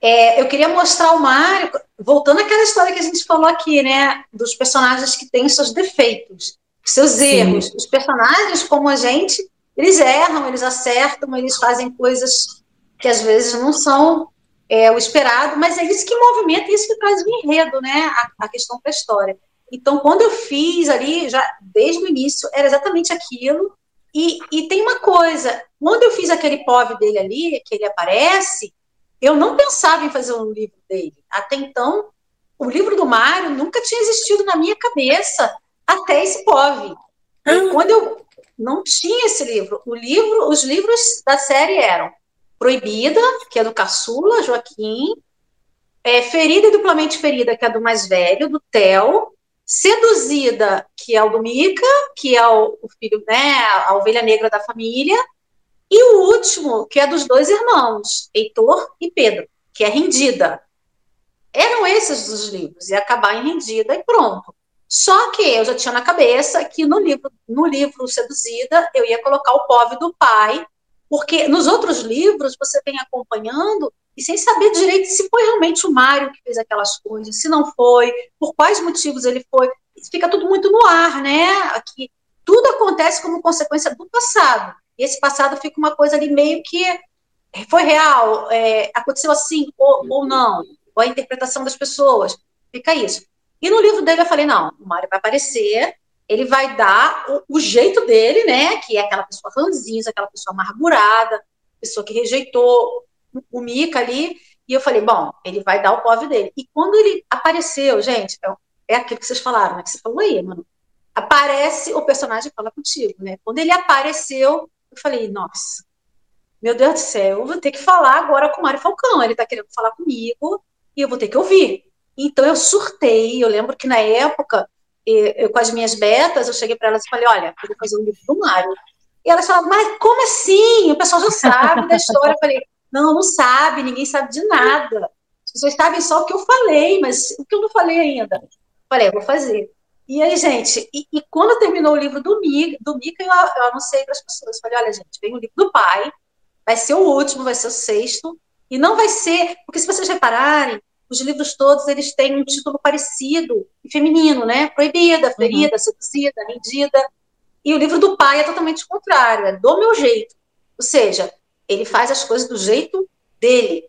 É, eu queria mostrar o Mário, voltando àquela história que a gente falou aqui, né? Dos personagens que têm seus defeitos, seus Sim. erros. Os personagens, como a gente, eles erram, eles acertam, eles fazem coisas que às vezes não são é, o esperado, mas é isso que movimenta, isso que traz o enredo, né? A, a questão para a história. Então, quando eu fiz ali, já desde o início, era exatamente aquilo. E, e tem uma coisa, quando eu fiz aquele POV dele ali, que ele aparece, eu não pensava em fazer um livro dele. Até então, o livro do Mário nunca tinha existido na minha cabeça até esse POV. Ah. Quando eu não tinha esse livro, o livro, os livros da série eram Proibida, que é do caçula, Joaquim. É, ferida e duplamente ferida, que é do mais velho, do Theo. Seduzida, que é o do Mica, que é o, o filho, né, a ovelha negra da família. E o último, que é dos dois irmãos, Heitor e Pedro, que é Rendida. Eram esses os livros, ia acabar em Rendida e pronto. Só que eu já tinha na cabeça que no livro, no livro Seduzida, eu ia colocar o pobre do pai, porque nos outros livros você vem acompanhando e sem saber direito se foi realmente o Mário que fez aquelas coisas, se não foi, por quais motivos ele foi. Fica tudo muito no ar, né? Aqui tudo acontece como consequência do passado. E esse passado fica uma coisa ali meio que foi real, é, aconteceu assim ou, ou não, ou a interpretação das pessoas. Fica isso. E no livro dele eu falei, não, o Mário vai aparecer, ele vai dar o, o, jeito dele, né? Que é aquela pessoa ranzinza, aquela pessoa amargurada, pessoa que rejeitou o Mika ali. E eu falei, bom, ele vai dar o POV dele. E quando ele apareceu, gente, é, é aquilo que vocês falaram, né? Que você falou aí, mano. Aparece, o personagem fala contigo, né? Quando ele apareceu, eu falei, nossa, meu Deus do céu, eu vou ter que falar agora com o Mário Falcão. Ele tá querendo falar comigo e eu vou ter que ouvir. Então eu surtei. Eu lembro que na época, eu, com as minhas betas, eu cheguei para elas e falei: olha, eu vou fazer um livro do Mário. E elas falaram, mas como assim? O pessoal já sabe da história. Eu falei: não, não sabe, ninguém sabe de nada. As pessoas sabem só o que eu falei, mas o que eu não falei ainda. Eu falei: eu vou fazer. E aí, gente, e, e quando terminou o livro do Mika, do Mika eu, eu anunciei para as pessoas: falei, olha, gente, vem o livro do pai, vai ser o último, vai ser o sexto, e não vai ser, porque se vocês repararem, os livros todos eles têm um título parecido, feminino, né? Proibida, ferida, uhum. seduzida, rendida. E o livro do pai é totalmente contrário, é do meu jeito. Ou seja, ele faz as coisas do jeito dele.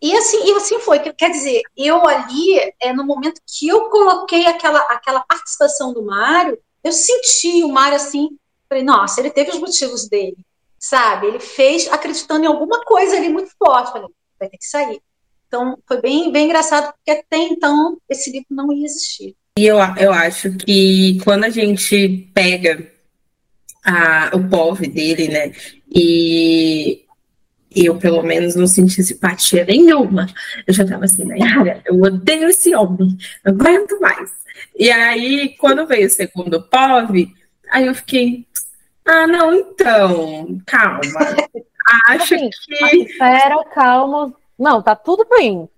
E assim, e assim foi. Quer dizer, eu ali, é, no momento que eu coloquei aquela, aquela participação do Mário, eu senti o Mário assim, falei, nossa, ele teve os motivos dele, sabe? Ele fez acreditando em alguma coisa ali muito forte. Falei, vai ter que sair. Então, foi bem, bem engraçado, porque até então esse livro não ia existir. E eu, eu acho que quando a gente pega a, o POV dele, né, e eu, pelo menos, não senti simpatia nenhuma. Eu já tava assim, Nayara, eu odeio esse homem, não aguento mais. E aí, quando veio o segundo POV, aí eu fiquei, ah, não, então, calma. [LAUGHS] Acho assim, que. Espera, calma, não, tá tudo bem.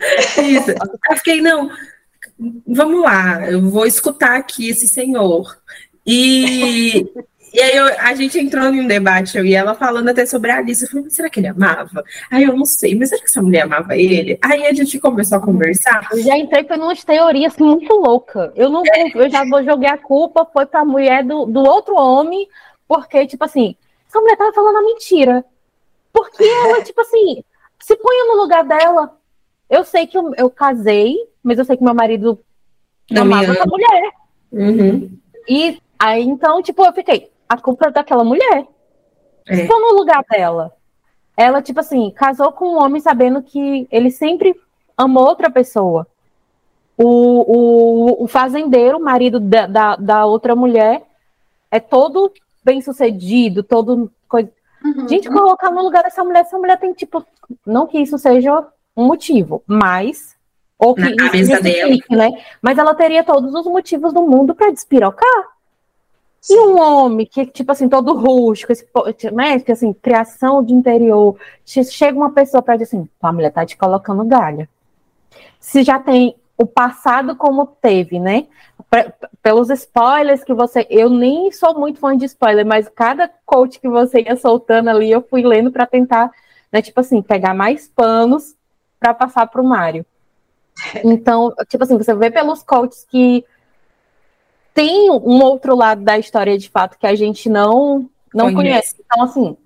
Isso. Eu fiquei, não, vamos lá, eu vou escutar aqui esse senhor. E, e aí eu, a gente entrou em um debate, eu e ela falando até sobre a Alice. Eu falei, será que ele amava? Aí eu não sei, mas será que essa mulher amava ele? Aí a gente começou a conversar. Eu já entrei por umas teorias muito loucas. Eu não eu já vou jogar a culpa, foi pra mulher do, do outro homem, porque, tipo assim, essa mulher tava falando a mentira. Porque ela, tipo assim, se ponha no lugar dela. Eu sei que eu, eu casei, mas eu sei que meu marido não amava essa mulher. Uhum. E aí, então, tipo, eu fiquei, a culpa é daquela mulher. É. Se for no lugar dela. Ela, tipo assim, casou com um homem sabendo que ele sempre amou outra pessoa. O, o, o fazendeiro, o marido da, da, da outra mulher, é todo bem sucedido, todo coisa. Uhum. Gente, colocar no lugar dessa mulher, essa mulher tem, tipo, não que isso seja um motivo, mas. Ou que Na cabeça dela. Né? Mas ela teria todos os motivos do mundo para despirocar. Sim. E um homem que, tipo assim, todo rústico, esse, né, que, assim, criação de interior, chega uma pessoa para dizer assim, a mulher tá te colocando galha. Se já tem o passado como teve, né? pelos spoilers que você. Eu nem sou muito fã de spoiler, mas cada coach que você ia soltando ali, eu fui lendo para tentar, né, tipo assim, pegar mais panos para passar para o Mário. [LAUGHS] Então, tipo assim, você vê pelos coaches que tem um outro lado da história de fato que a gente não não conhece. conhece. Então, assim,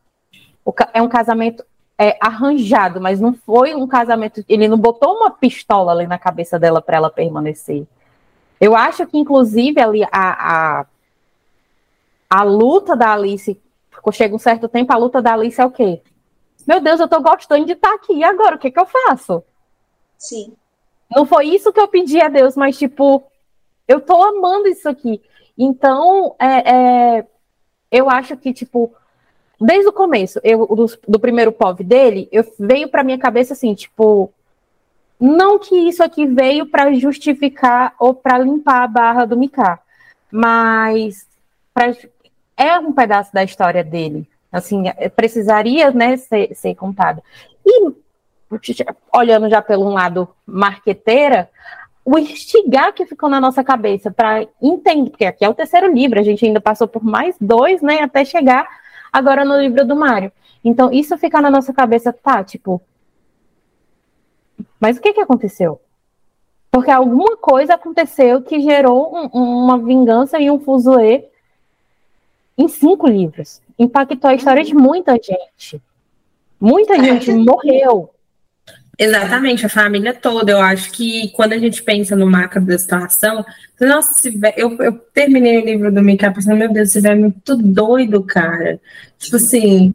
é um casamento é, arranjado, mas não foi um casamento. Ele não botou uma pistola ali na cabeça dela para ela permanecer. Eu acho que, inclusive, ali a, a, a luta da Alice, chega um certo tempo, a luta da Alice é o quê? Meu Deus, eu tô gostando de estar tá aqui, e agora? O que, que eu faço? Sim. Não foi isso que eu pedi a Deus, mas, tipo, eu tô amando isso aqui. Então, é, é eu acho que, tipo, desde o começo, eu, do, do primeiro POV dele, eu veio pra minha cabeça assim, tipo, não que isso aqui veio para justificar ou para limpar a barra do Mika, mas pra, é um pedaço da história dele. Assim, é, precisaria né, ser, ser contado. E olhando já pelo um lado marqueteira, o instigar que ficou na nossa cabeça para entender, porque aqui é o terceiro livro, a gente ainda passou por mais dois, né, até chegar agora no livro do Mário. Então, isso ficar na nossa cabeça, tá, tipo, mas o que, que aconteceu? Porque alguma coisa aconteceu que gerou um, uma vingança e um fuzuê em cinco livros. Impactou a história de muita gente. Muita gente [LAUGHS] morreu. Exatamente, a família toda. Eu acho que quando a gente pensa no macro da situação, nossa, eu, eu terminei o livro do Mika pensando, meu Deus, esse velho é muito doido, cara. Tipo assim,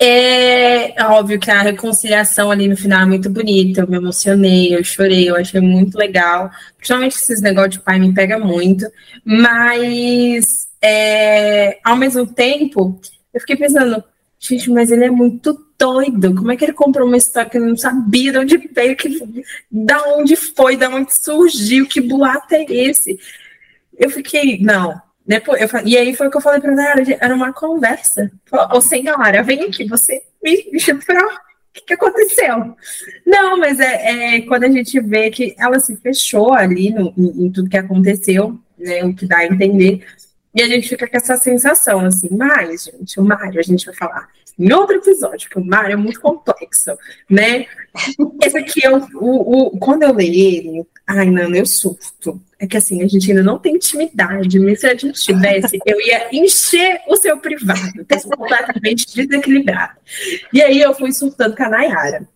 é óbvio que a reconciliação ali no final é muito bonita. Eu me emocionei, eu chorei, eu achei muito legal. Principalmente esses negócios de pai me pega muito. Mas, é, ao mesmo tempo, eu fiquei pensando, gente, mas ele é muito doido. Como é que ele comprou uma história que ele não sabia de onde veio, que, da onde foi, da onde surgiu, que boato é esse? Eu fiquei, não. Depois, eu, e aí foi o que eu falei para ela, era uma conversa. Ô, senhora, vem aqui, você me, chuprou. O que, que, aconteceu? Não, mas é, é, quando a gente vê que ela se fechou ali no, em, em tudo que aconteceu, né, o que dá a entender, e a gente fica com essa sensação, assim, mas, gente, o Mário, a gente vai falar em outro episódio, porque o Mário é muito complexo, né? Esse aqui é o, o, o quando eu leio ele, ai, não, eu surto. É que assim, a gente ainda não tem intimidade, mas se a gente tivesse, eu ia encher o seu privado, é completamente desequilibrado. E aí eu fui surtando com a Nayara.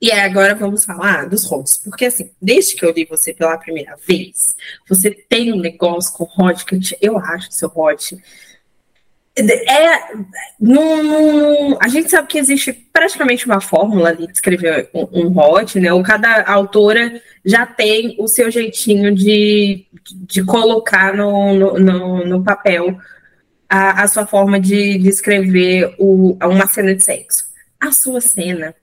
E agora vamos falar dos Rods, porque assim, desde que eu li você pela primeira vez, você tem um negócio com o Rod que eu acho que seu Rod é, num, a gente sabe que existe praticamente uma fórmula de escrever um, um hot, né? Ou cada autora já tem o seu jeitinho de, de colocar no, no, no, no papel a, a, sua forma de, de escrever o, uma cena de sexo. A sua cena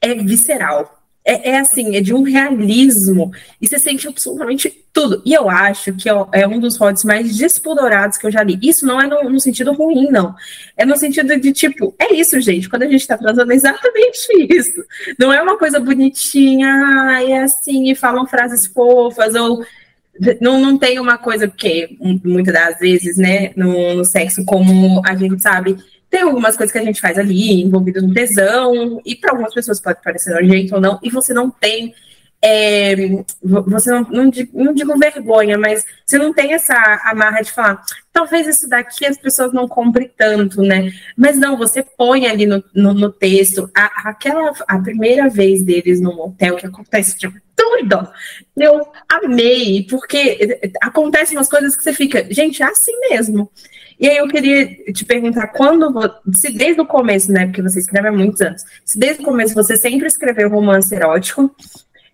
é visceral. É, é, assim, é de um realismo. E você sente absolutamente tudo. E eu acho que é, é um dos rods mais despodorados que eu já li. Isso não é no, no, sentido ruim, não. É no sentido de, tipo, é isso, gente. Quando a gente tá trazendo é exatamente [LAUGHS] isso. Não é uma coisa bonitinha, é assim, e falam frases fofas, ou não, não tem uma coisa, porque muitas das vezes, né, no, no sexo, como a gente sabe tem algumas coisas que a gente faz ali, envolvido no tesão, e para algumas pessoas pode parecer nojento ou não, e você não tem. É, você não, não, não digo vergonha, mas você não tem essa amarra de falar, talvez isso daqui as pessoas não comprem tanto, né? Mas não, você põe ali no, no, no texto a, aquela a primeira vez deles no motel que acontece tipo, tudo. Eu amei, porque acontecem umas coisas que você fica, gente, é assim mesmo. E aí eu queria te perguntar, quando, se desde o começo, né, porque você escreve há muitos anos, se desde o começo você sempre escreveu romance erótico,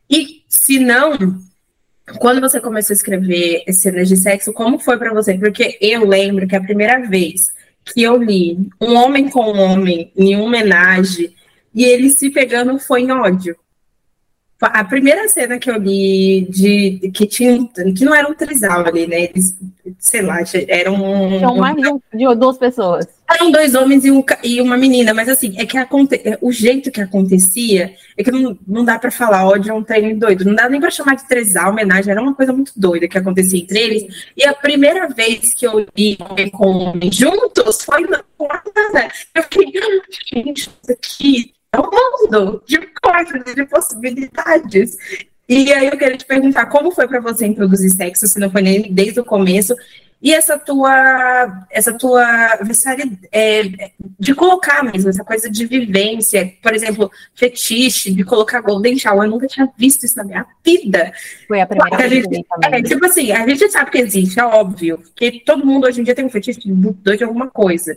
e se não, quando você começou a escrever cenas de sexo, como foi para você? Porque eu lembro que a primeira vez que eu li um homem com um homem em homenagem e eles se pegando foi em ódio. A primeira cena que eu li de que tinha que não era um trisal ali, né? Eles, sei lá, eram São mais de duas pessoas. Eram dois homens e, um, e uma menina, mas assim, é que aconte, o jeito que acontecia é que não, não dá para falar ódio é um treino doido, não dá nem para chamar de trisal, homenagem, era uma coisa muito doida que acontecia entre eles. E a primeira vez que eu li com homem juntos foi na né? Eu fiquei, gente, isso aqui é um mundo de coisas, de possibilidades. E aí eu queria te perguntar como foi para você introduzir sexo, se não foi nem desde o começo, e essa tua, essa tua é, de colocar mesmo, essa coisa de vivência, por exemplo, fetiche, de colocar golden shower, eu nunca tinha visto isso na minha vida. Foi a primeira vez gente, também. É, tipo assim, a gente sabe que existe, é óbvio, que todo mundo hoje em dia tem um fetiche de, de alguma coisa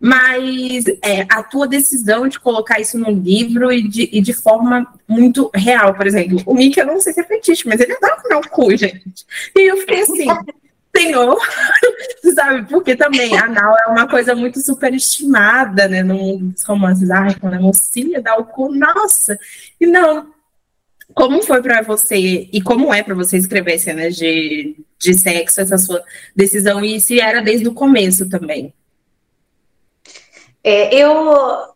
mas é, a tua decisão de colocar isso no livro e de, e de forma muito real, por exemplo, o Mickey, eu não sei se é fetiche, mas ele dá com o cu, gente. E eu fiquei assim, [LAUGHS] senhor, [LAUGHS] sabe? Porque também a Nau é uma coisa muito superestimada, né, no mundo dos romances. Ai, quando a mocinha dá o cu, nossa! E não, como foi para você e como é para você escrever cenas de, de sexo, essa sua decisão, e se era desde o começo também? É, eu,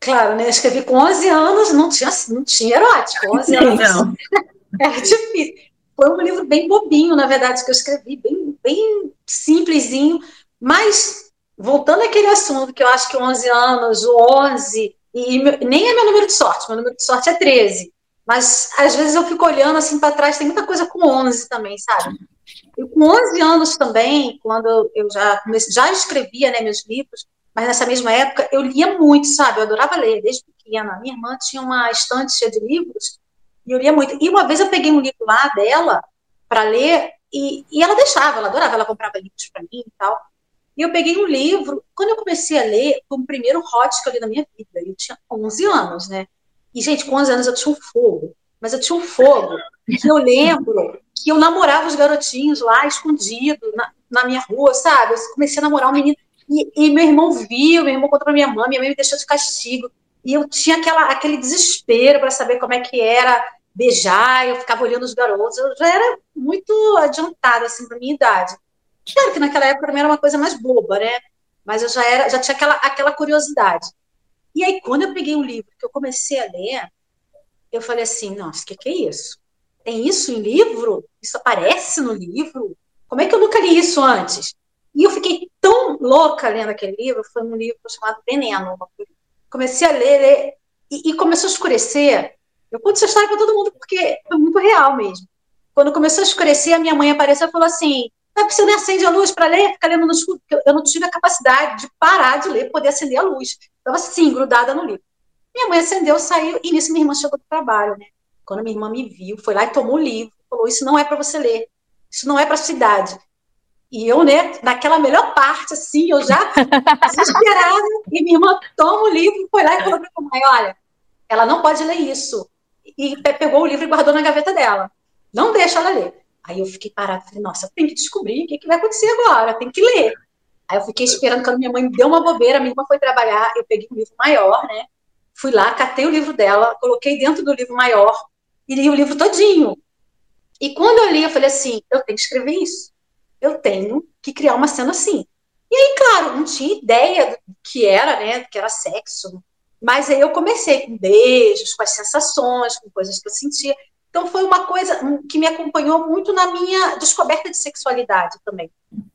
claro, né, escrevi com 11 anos, não tinha, não tinha erótico, 11 anos. Não. [LAUGHS] Era difícil. Foi um livro bem bobinho, na verdade, que eu escrevi, bem, bem simplesinho, mas voltando àquele assunto que eu acho que 11 anos, o 11, e nem é meu número de sorte, meu número de sorte é 13. Mas às vezes eu fico olhando assim para trás, tem muita coisa com 11 também, sabe? E com 11 anos também, quando eu já comecei, já escrevia né, meus livros, mas nessa mesma época eu lia muito, sabe? Eu adorava ler, desde pequena. Minha irmã tinha uma estante cheia de livros e eu lia muito. E uma vez eu peguei um livro lá dela para ler e, e ela deixava, ela adorava, ela comprava livros para mim e tal. E eu peguei um livro, quando eu comecei a ler, foi o primeiro hot que eu li na minha vida. Eu tinha 11 anos, né? E, gente, com 11 anos eu tinha um fogo. Mas eu tinha um fogo que eu lembro que eu namorava os garotinhos lá, escondido, na, na minha rua, sabe? Eu comecei a namorar um menino. E, e, meu irmão viu, meu irmão contou pra minha mãe, minha mãe me deixou de castigo. E eu tinha aquela, aquele desespero para saber como é que era beijar, eu ficava olhando os garotos, eu já era muito adiantada, assim, para minha idade. Claro que naquela época também era uma coisa mais boba, né? Mas eu já era, já tinha aquela, aquela curiosidade. E aí, quando eu peguei o livro, que eu comecei a ler, eu falei assim, nossa, o que, que é isso? Tem isso em livro? Isso aparece no livro? Como é que eu nunca li isso antes? E eu fiquei tão louca lendo aquele livro, foi um livro chamado Veneno. Comecei a ler, ler e, e começou a escurecer, eu conto essa história para todo mundo porque é muito real mesmo. Quando começou a escurecer, a minha mãe apareceu e falou assim: ah, você não acende a luz para ler, fica lendo no escuro, porque eu não tive a capacidade de parar de ler, poder acender a luz. Estava assim, grudada no livro. Minha mãe acendeu, saiu, e nisso minha irmã chegou do trabalho, né? Quando minha irmã me viu, foi lá e tomou o livro, falou: Isso não é para você ler, isso não é para sua idade. E eu, né, naquela melhor parte, assim, eu já desesperada, [LAUGHS] e minha irmã toma o livro, foi lá e falou para minha mãe: Olha, ela não pode ler isso e pegou o livro e guardou na gaveta dela. Não deixa ela ler. Aí eu fiquei parada, falei, nossa, tem que descobrir o que, que vai acontecer agora, tem que ler. Aí eu fiquei esperando quando minha mãe deu uma bobeira, minha irmã foi trabalhar, eu peguei um livro maior, né? Fui lá, catei o livro dela, coloquei dentro do livro maior e li o livro todinho. E quando eu li, eu falei assim, eu tenho que escrever isso. Eu tenho que criar uma cena assim. E aí, claro, não tinha ideia do que era, né? Do que era sexo, mas aí eu comecei com beijos, com as sensações, com coisas que eu sentia. Então foi uma coisa que me acompanhou muito na minha descoberta de sexualidade também.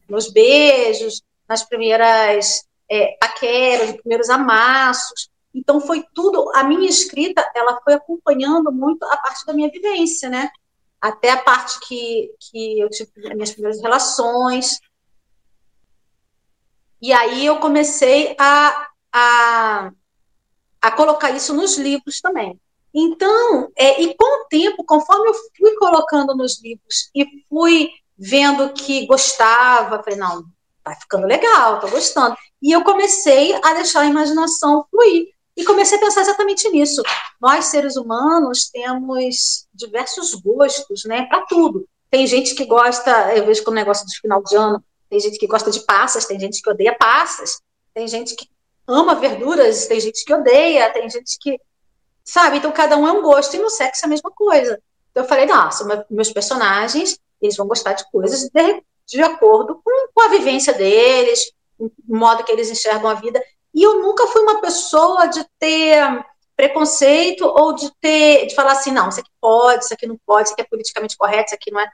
Nos beijos, nas primeiras é, paqueras, nos primeiros amassos. Então foi tudo, a minha escrita, ela foi acompanhando muito a parte da minha vivência, né? Até a parte que, que eu tive as minhas primeiras relações. E aí eu comecei a, a a colocar isso nos livros também. Então, é, e com o tempo, conforme eu fui colocando nos livros e fui vendo que gostava, falei, não, vai ficando legal, tô gostando. E eu comecei a deixar a imaginação fluir. E comecei a pensar exatamente nisso. Nós, seres humanos, temos diversos gostos, né, para tudo. Tem gente que gosta, eu vejo com o negócio do final de ano, tem gente que gosta de passas, tem gente que odeia passas, tem gente que ama verduras, tem gente que odeia, tem gente que. Sabe? Então cada um é um gosto, e no sexo é a mesma coisa. Então eu falei, nossa, meus personagens, eles vão gostar de coisas de, de acordo com, com a vivência deles, o modo que eles enxergam a vida. E eu nunca fui uma pessoa de ter preconceito ou de ter de falar assim, não, isso aqui pode, isso aqui não pode, isso aqui é politicamente correto, isso aqui não é.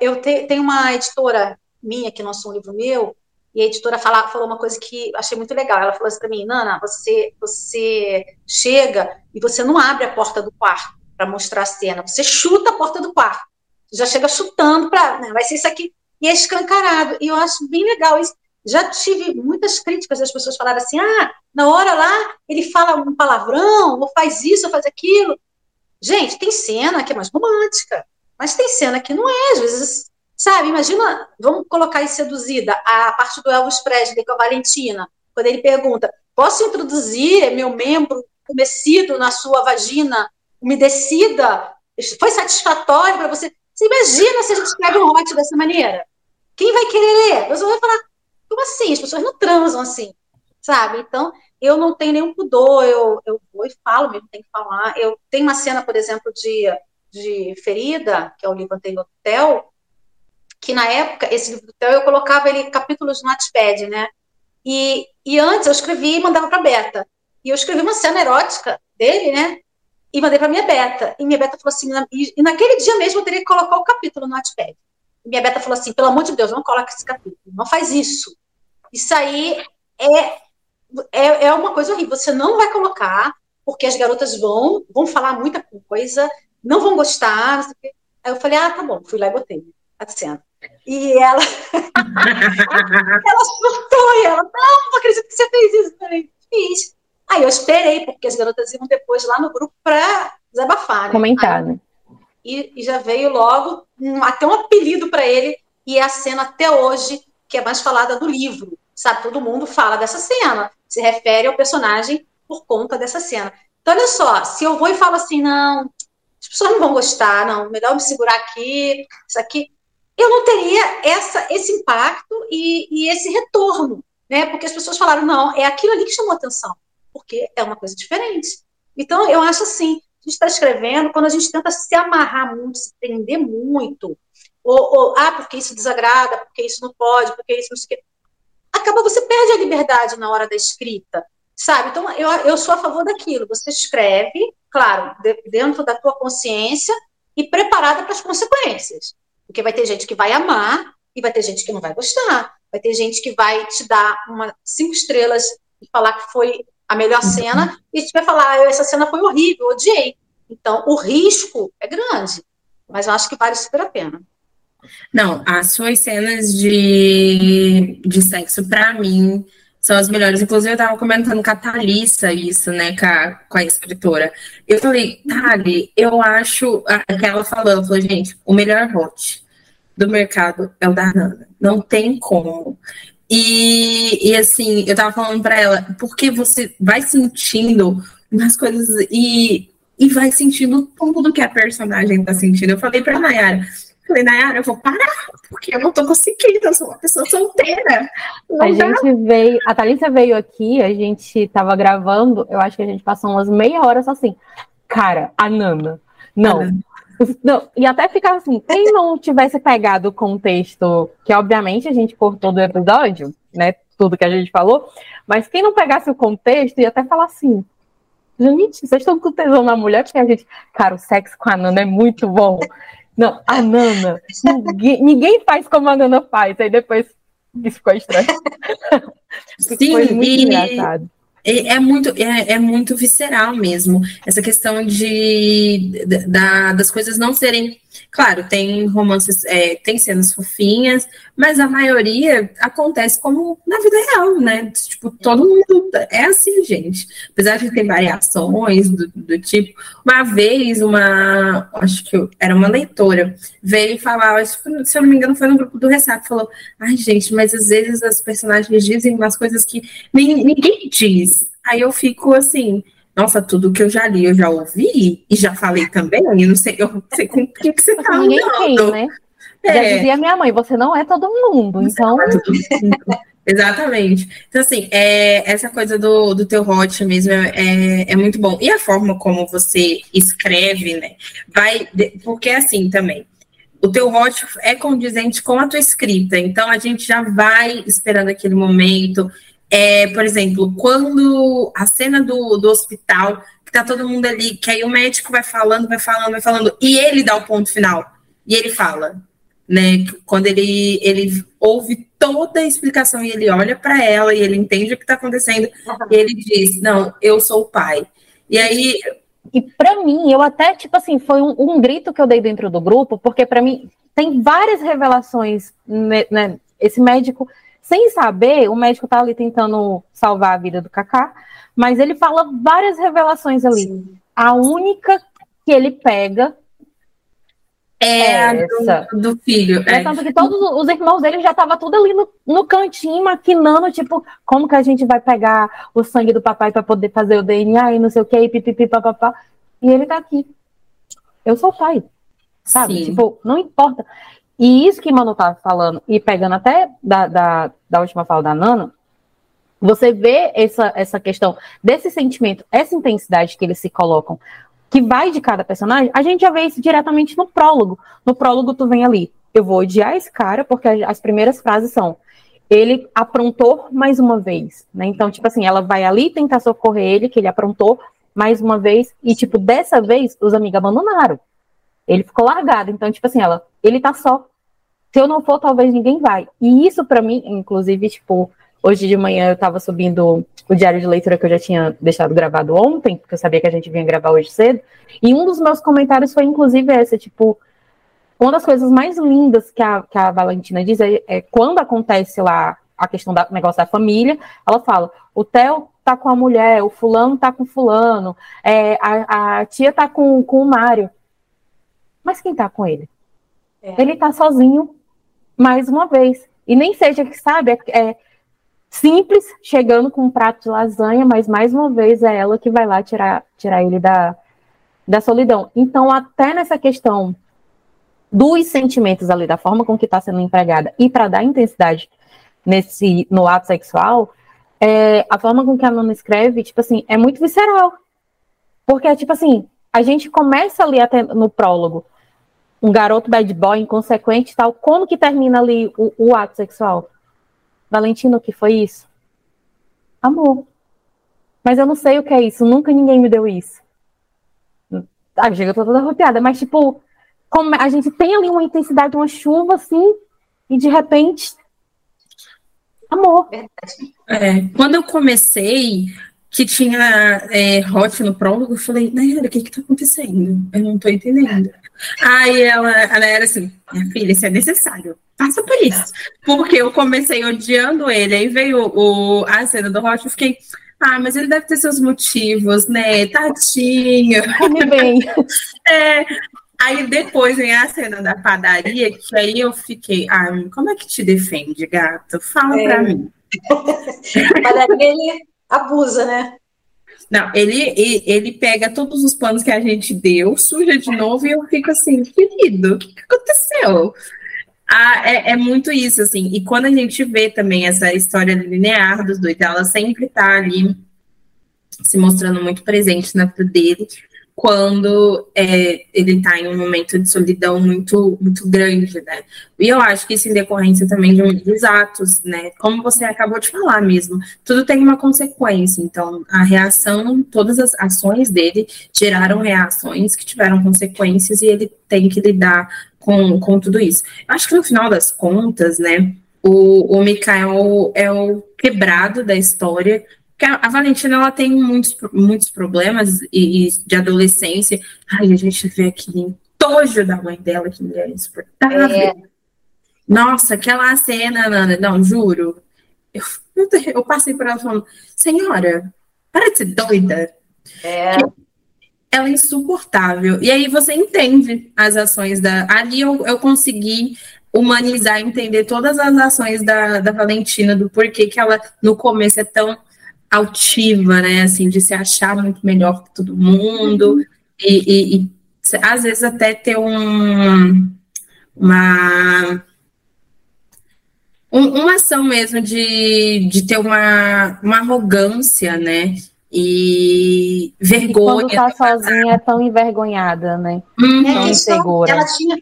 Eu tenho uma editora minha que lançou um livro meu, e a editora fala, falou uma coisa que achei muito legal. Ela falou assim para mim, Nana, você, você chega e você não abre a porta do quarto para mostrar a cena, você chuta a porta do quarto. Você já chega chutando para, né, vai ser isso aqui. E é escancarado. E eu acho bem legal isso. Já tive muitas críticas das pessoas falaram assim: ah, na hora lá ele fala um palavrão, ou faz isso, ou faz aquilo. Gente, tem cena que é mais romântica, mas tem cena que não é. Às vezes Sabe, imagina, vamos colocar aí seduzida, a parte do Elvis Presley com a Valentina, quando ele pergunta, posso introduzir meu membro umedecido na sua vagina, umedecida? Foi satisfatório para você? Você imagina se a gente escreve um hot dessa maneira? Quem vai querer ler? Você vai falar, como assim? As pessoas não transam assim, sabe? Então, eu não tenho nenhum pudor, eu, eu vou e falo mesmo, tenho que falar. Eu tenho uma cena, por exemplo, de, de Ferida, que é o livro anterior do Theo, que na época, esse livro do Theo, eu colocava ele capítulos no Notepad, né? E, e antes eu escrevia e mandava para Beta. E eu escrevi uma cena erótica dele, né? E mandei para minha Beta. E minha Beta falou assim, e, e, naquele dia mesmo eu teria que colocar o capítulo no Notepad. E minha Beta falou assim, pelo amor de Deus, não coloca esse capítulo, não faz isso. Isso aí é, é, é uma coisa horrível. Você não vai colocar, porque as garotas vão, vão falar muita coisa, não vão gostar. Aí eu falei, ah, tá bom, fui lá e botei a cena. E ela, [LAUGHS] ela surtou e ela, não, Fiz. Aí eu esperei, porque as garotas iam depois lá no grupo para desabafar. Né? Comentar, né? E, e, já veio logo um, até um apelido para ele, e é a cena até hoje que é mais falada do livro. Sabe, todo mundo fala dessa cena, se refere ao personagem por conta dessa cena. Então, olha só, se eu vou e falo assim, não, as pessoas não vão gostar, não, melhor me segurar aqui, isso aqui, eu não teria essa, esse impacto e, e esse retorno, né? Porque as pessoas falaram, não, é aquilo ali que chamou atenção, porque é uma coisa diferente. Então, eu acho assim, a gente está escrevendo, quando a gente tenta se amarrar muito, se prender muito, ou, ou, ah, porque isso desagrada, porque isso não pode, porque isso não sei o quê, acaba você perde a liberdade na hora da escrita, sabe? Então, eu, eu sou a favor daquilo. Você escreve, claro, de, dentro da tua consciência e preparada para as consequências. Porque vai ter gente que vai amar e vai ter gente que não vai gostar. Vai ter gente que vai te dar uma cinco estrelas e falar que foi a melhor uhum. cena e te vai falar, ah, essa cena foi horrível, odiei. Então, o risco é grande, mas eu acho que vale super a pena. Não, as suas cenas de, de sexo, para mim, são as melhores. Inclusive, eu tava comentando com a Thalissa isso, né, com a, com a escritora. Eu falei, Thali, eu acho. Ela ela falou, gente, o melhor hot do mercado é o da Nana. Não tem como. E, e assim, eu tava falando para ela, porque você vai sentindo umas coisas e, e vai sentindo tudo que a personagem tá sentindo. Eu falei pra Nayara, Falei, Nayara, eu vou parar, porque eu não tô conseguindo, eu sou uma pessoa solteira. A dá. gente veio, a Thalissa veio aqui, a gente tava gravando, eu acho que a gente passou umas meia hora só assim, cara, a Nana, não. Não, e até ficava assim, quem não tivesse pegado o contexto, que obviamente a gente cortou do episódio, né? Tudo que a gente falou, mas quem não pegasse o contexto ia até falar assim: gente, vocês estão com tesão na mulher, porque a gente, cara, o sexo com a Nana é muito bom. Não, a Nana. ninguém, ninguém faz como a Nana faz. Aí depois isso ficou estranho. [LAUGHS] Sim, Foi muito e, engraçado. É, é, muito, é, é, muito visceral mesmo. Essa questão de, da, das coisas não serem Claro, tem romances, é, tem cenas fofinhas, mas a maioria acontece como na vida real, né? Tipo, todo mundo é assim, gente. Apesar de ter variações do, do tipo, uma vez uma, acho que era uma leitora, veio falar, se eu não me engano, foi no grupo do Ressaca, falou: ai, gente, mas às vezes as personagens dizem umas coisas que ninguém diz. Aí eu fico assim, nossa, tudo que eu já li, eu já ouvi e já falei também, eu não sei, eu não sei com o que, que você tá Ninguém tem, né? É. Já dizia minha mãe, você não é todo mundo, você então... É todo mundo. [LAUGHS] Exatamente. Então, assim, é, essa coisa do, do teu hot mesmo é, é, é, muito bom. E a forma como você escreve, né? Vai. Porque é assim também. O teu hot é condizente com a tua escrita. Então, a gente já vai esperando aquele momento. É, por exemplo, quando a cena do, do hospital, que tá todo mundo ali, que aí o médico vai falando, vai falando, vai falando, e ele dá o ponto final. E ele fala, né? Quando ele, ele ouve toda a explicação e ele olha para ela e ele entende o que está acontecendo, e ele diz: Não, eu sou o pai. E aí. E para mim, eu até, tipo assim, foi um, um, grito que eu dei dentro do grupo, porque para mim tem várias revelações, né, né, Esse médico, sem saber, o médico tá ali tentando salvar a vida do Kaká, mas ele fala várias revelações ali. Sim. A única que ele pega é do, do, filho. É, é. Tanto que todos os irmãos dele já estavam tudo ali no, no cantinho, maquinando, tipo, como que a gente vai pegar o sangue do papai para poder fazer o DNA e não sei o que, e pipipi, papapá. E ele tá aqui. Eu sou o pai. Sabe? Sim. Tipo, não importa. E isso que Manu tá falando, e pegando até da, da, da última fala da Nana, você vê essa, essa questão desse sentimento, essa intensidade que eles se colocam, que vai de cada personagem, a gente já vê isso diretamente no prólogo. No prólogo, tu vem ali, eu vou odiar esse cara, porque as primeiras frases são ele aprontou mais uma vez, né? Então, tipo assim, ela vai ali tentar socorrer ele, que ele aprontou mais uma vez, e, tipo, dessa vez, os amigos abandonaram. Ele ficou largado. Então, tipo assim, ela, ele tá só. Se eu não for, talvez ninguém vai. E isso para mim, inclusive, tipo, hoje de manhã eu tava subindo o diário de leitura que eu já tinha deixado gravado ontem, porque eu sabia que a gente vinha gravar hoje cedo. E um dos meus comentários foi, inclusive, essa, tipo, uma das coisas mais lindas que a, que a Valentina diz é, é quando acontece lá a questão do negócio da família, ela fala, o Theo tá com a mulher, o fulano tá com fulano, é, a, a, tia tá com, com o Mário. Mas quem tá com ele? É. Ele tá sozinho, mais uma vez. E nem seja que, sabe, é, é, simples, chegando com um prato de lasanha, mas mais uma vez é ela que vai lá tirar, tirar ele da, da solidão. Então, até nessa questão dos sentimentos ali, da forma com que está sendo empregada, e para dar intensidade nesse no ato sexual, é, a forma com que a Nana escreve, tipo assim, é muito visceral. Porque, tipo assim, a gente começa ali até no prólogo, um garoto bad boy, inconsequente e tal, como que termina ali o, o ato sexual? Valentino, o que foi isso? Amor. Mas eu não sei o que é isso, nunca ninguém me deu isso. Ah, chega, toda arrepiada, mas tipo, como a gente tem ali uma intensidade, uma chuva assim, e de repente amor. É, quando eu comecei, que tinha é, hot no prólogo, eu falei, Nayara, o que que tá acontecendo? Eu não tô entendendo. Aí ela, ela era assim, minha filha, isso é necessário, passa por isso. Porque eu comecei odiando ele, aí veio o, a cena do hot, eu fiquei, ah, mas ele deve ter seus motivos, né? Tadinho. Come bem. [LAUGHS] É, Aí depois vem a cena da padaria, que aí eu fiquei, ah, como é que te defende, gato? Fala é. pra mim. a [LAUGHS] padaria ele abusa, né? Não, ele, ele pega todos os planos que a gente deu, suja de novo, e eu fico assim, querido, o que, que aconteceu? Ah, é, é, muito isso, assim. E quando a gente vê também essa história linear dos dois, ela sempre tá ali se mostrando muito presente na vida dele quando é, ele está em um momento de solidão muito, muito grande, né? E eu acho que isso em decorrência também de muitos atos, né? Como você acabou de falar mesmo, tudo tem uma consequência. Então, a reação, todas as ações dele geraram reações que tiveram consequências e ele tem que lidar com, com tudo isso. Eu acho que no final das contas, né? O, o Mikael é o quebrado da história, a Valentina ela tem muitos, muitos problemas e, e de adolescência. Ai, a gente vê aquele tojo da mãe dela, que mulher insuportável. É. Nossa, aquela cena, Nana, não, juro. Eu, eu passei por ela falando, senhora, para de ser doida. É. Ela é insuportável. E aí você entende as ações da. Ali eu, eu consegui humanizar, entender todas as ações da, da Valentina, do porquê que ela no começo é tão altiva, né? Assim, de se achar muito melhor que todo mundo. E, e, e, às vezes até ter um, uma. Um, uma ação mesmo de, de ter uma, uma arrogância, né? E vergonha. E quando tá sozinha é tão envergonhada, né? Uhum. Tão insegura. Ela tinha,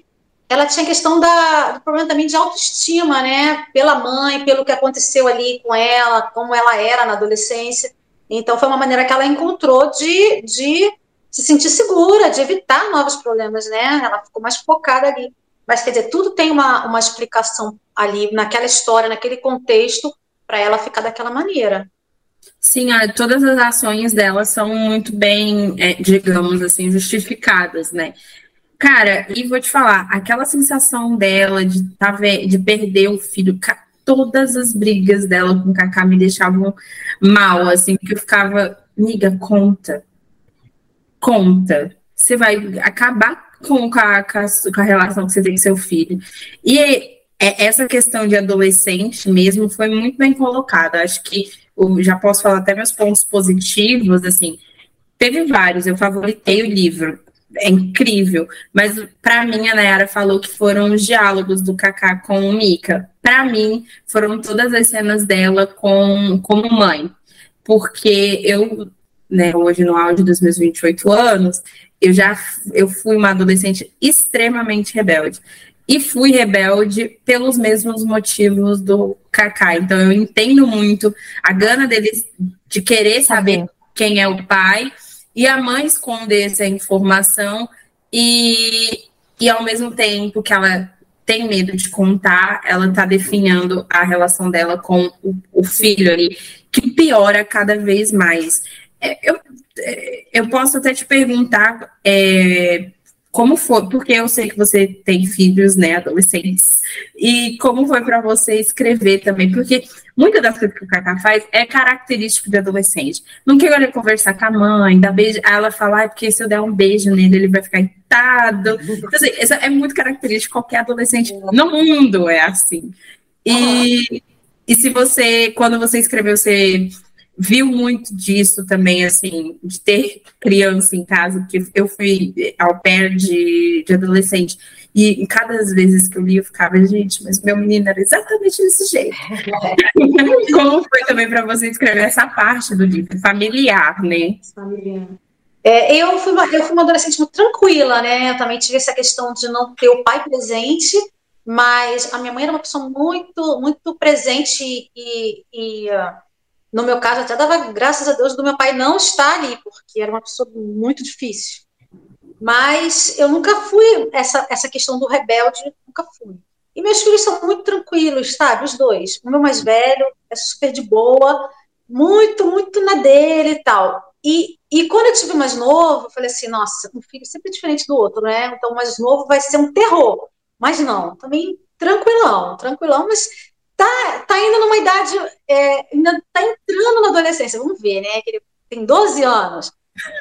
ela tinha questão da, do problema também de autoestima, né? Pela mãe, pelo que aconteceu ali com ela, como ela era na adolescência. Então, foi uma maneira que ela encontrou de, de se sentir segura, de evitar novos problemas, né? Ela ficou mais focada ali. Mas, quer dizer, tudo tem uma, uma explicação ali, naquela história, naquele contexto, para ela ficar daquela maneira. Sim, todas as ações dela são muito bem, é, digamos assim, justificadas, né? Cara, e vou te falar, aquela sensação dela de, tá, de perder o filho, todas as brigas dela com o Kaká me deixavam mal, assim, porque eu ficava, amiga, conta. Conta. Você vai acabar com, a, com a relação que você tem com seu filho. E é, essa questão de adolescente mesmo foi muito bem colocada. Acho que eu já posso falar até meus pontos positivos, assim. Teve vários, eu favoritei o livro é incrível. Mas para mim, a Nayara falou que foram os diálogos do Kaká com o Mika. Para mim, foram todas as cenas dela com como mãe. Porque eu, né, hoje no auge dos meus 28 anos, eu já eu fui uma adolescente extremamente rebelde. E fui rebelde pelos mesmos motivos do Kaká. Então eu entendo muito a gana deles de querer saber quem é o pai e a mãe esconde essa informação e, e ao mesmo tempo que ela tem medo de contar, ela está definhando a relação dela com o, o, filho ali, que piora cada vez mais. É, eu, é, eu posso até te perguntar é, como foi, porque eu sei que você tem filhos, né, adolescentes, e como foi para você escrever também, porque muitas das coisas que o Kaká faz é característico de adolescente. Não quer conversar com a mãe, dar beijo, ela falar, ah, porque se eu der um beijo nele, ele vai ficar irritado. Então, assim, isso é muito característico de qualquer adolescente no mundo, é assim. E, e se você, quando você escreveu, você viu muito disso também, assim, de ter criança em casa, porque eu fui ao pé de, de adolescente. E cada vez que eu li, eu ficava, gente, mas meu menino era exatamente desse jeito. [LAUGHS] Como foi também para você escrever essa parte do livro, familiar, né? Familiar. É, eu, fui uma, eu fui uma adolescente muito tranquila, né? Eu também tive essa questão de não ter o pai presente, mas a minha mãe era uma pessoa muito, muito presente e, e uh, no meu caso, até dava graças a Deus do meu pai não estar ali, porque era uma pessoa muito difícil. Mas eu nunca fui, essa, essa questão do rebelde, nunca fui. E meus filhos são muito tranquilos, sabe? Os dois. O meu mais velho é super de boa, muito, muito na dele e tal. E, e quando eu tive mais novo, eu falei assim: nossa, um filho sempre é diferente do outro, né? Então, o mais novo vai ser um terror. Mas não, também tranquilão, tranquilão, mas tá, tá indo numa idade, é, ainda tá entrando na adolescência. Vamos ver, né? Que ele tem 12 anos.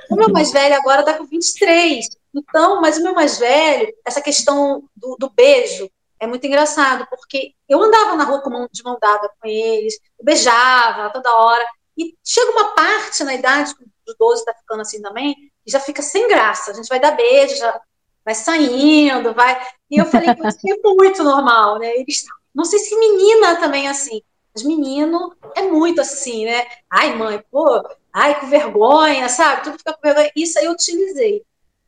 O meu mais velho agora está com 23. Então, mas o meu mais velho, essa questão do, do, beijo é muito engraçado, porque eu andava na rua com mão, de mão dada com eles, beijava toda hora, e chega uma parte na idade, dos 12 está ficando assim também, e já fica sem graça. A gente vai dar beijo, já vai saindo, vai. E eu falei, isso é muito normal, né? Eles, não sei se menina também é assim, mas menino é muito assim, né? Ai, mãe, pô, ai, com vergonha, sabe? Tudo fica com vergonha. Isso aí eu utilizei.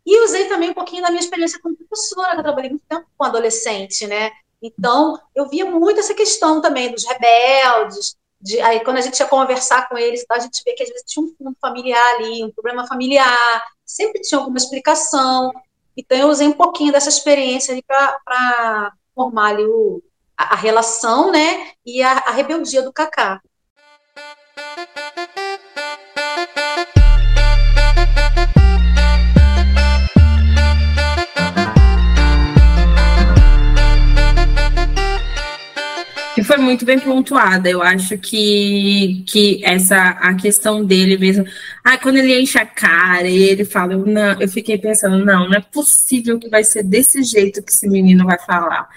E usei também um pouquinho da minha experiência como professora, que eu trabalhei muito tempo com adolescente, né? Então, eu via muito essa questão também dos rebeldes, de, aí quando a gente ia conversar com eles, a gente vê que às vezes tinha um fundo familiar ali, um problema familiar, sempre tinha alguma explicação. Então, eu usei um pouquinho dessa experiência para formar ali o, a, relação, né, e a, a rebeldia do Kaká. que foi muito bem pontuada. Eu acho que, que essa a questão dele mesmo. Ah, quando ele enche a cara e ele fala, eu, não, eu fiquei pensando, não, não é possível que vai ser desse jeito que esse menino vai falar.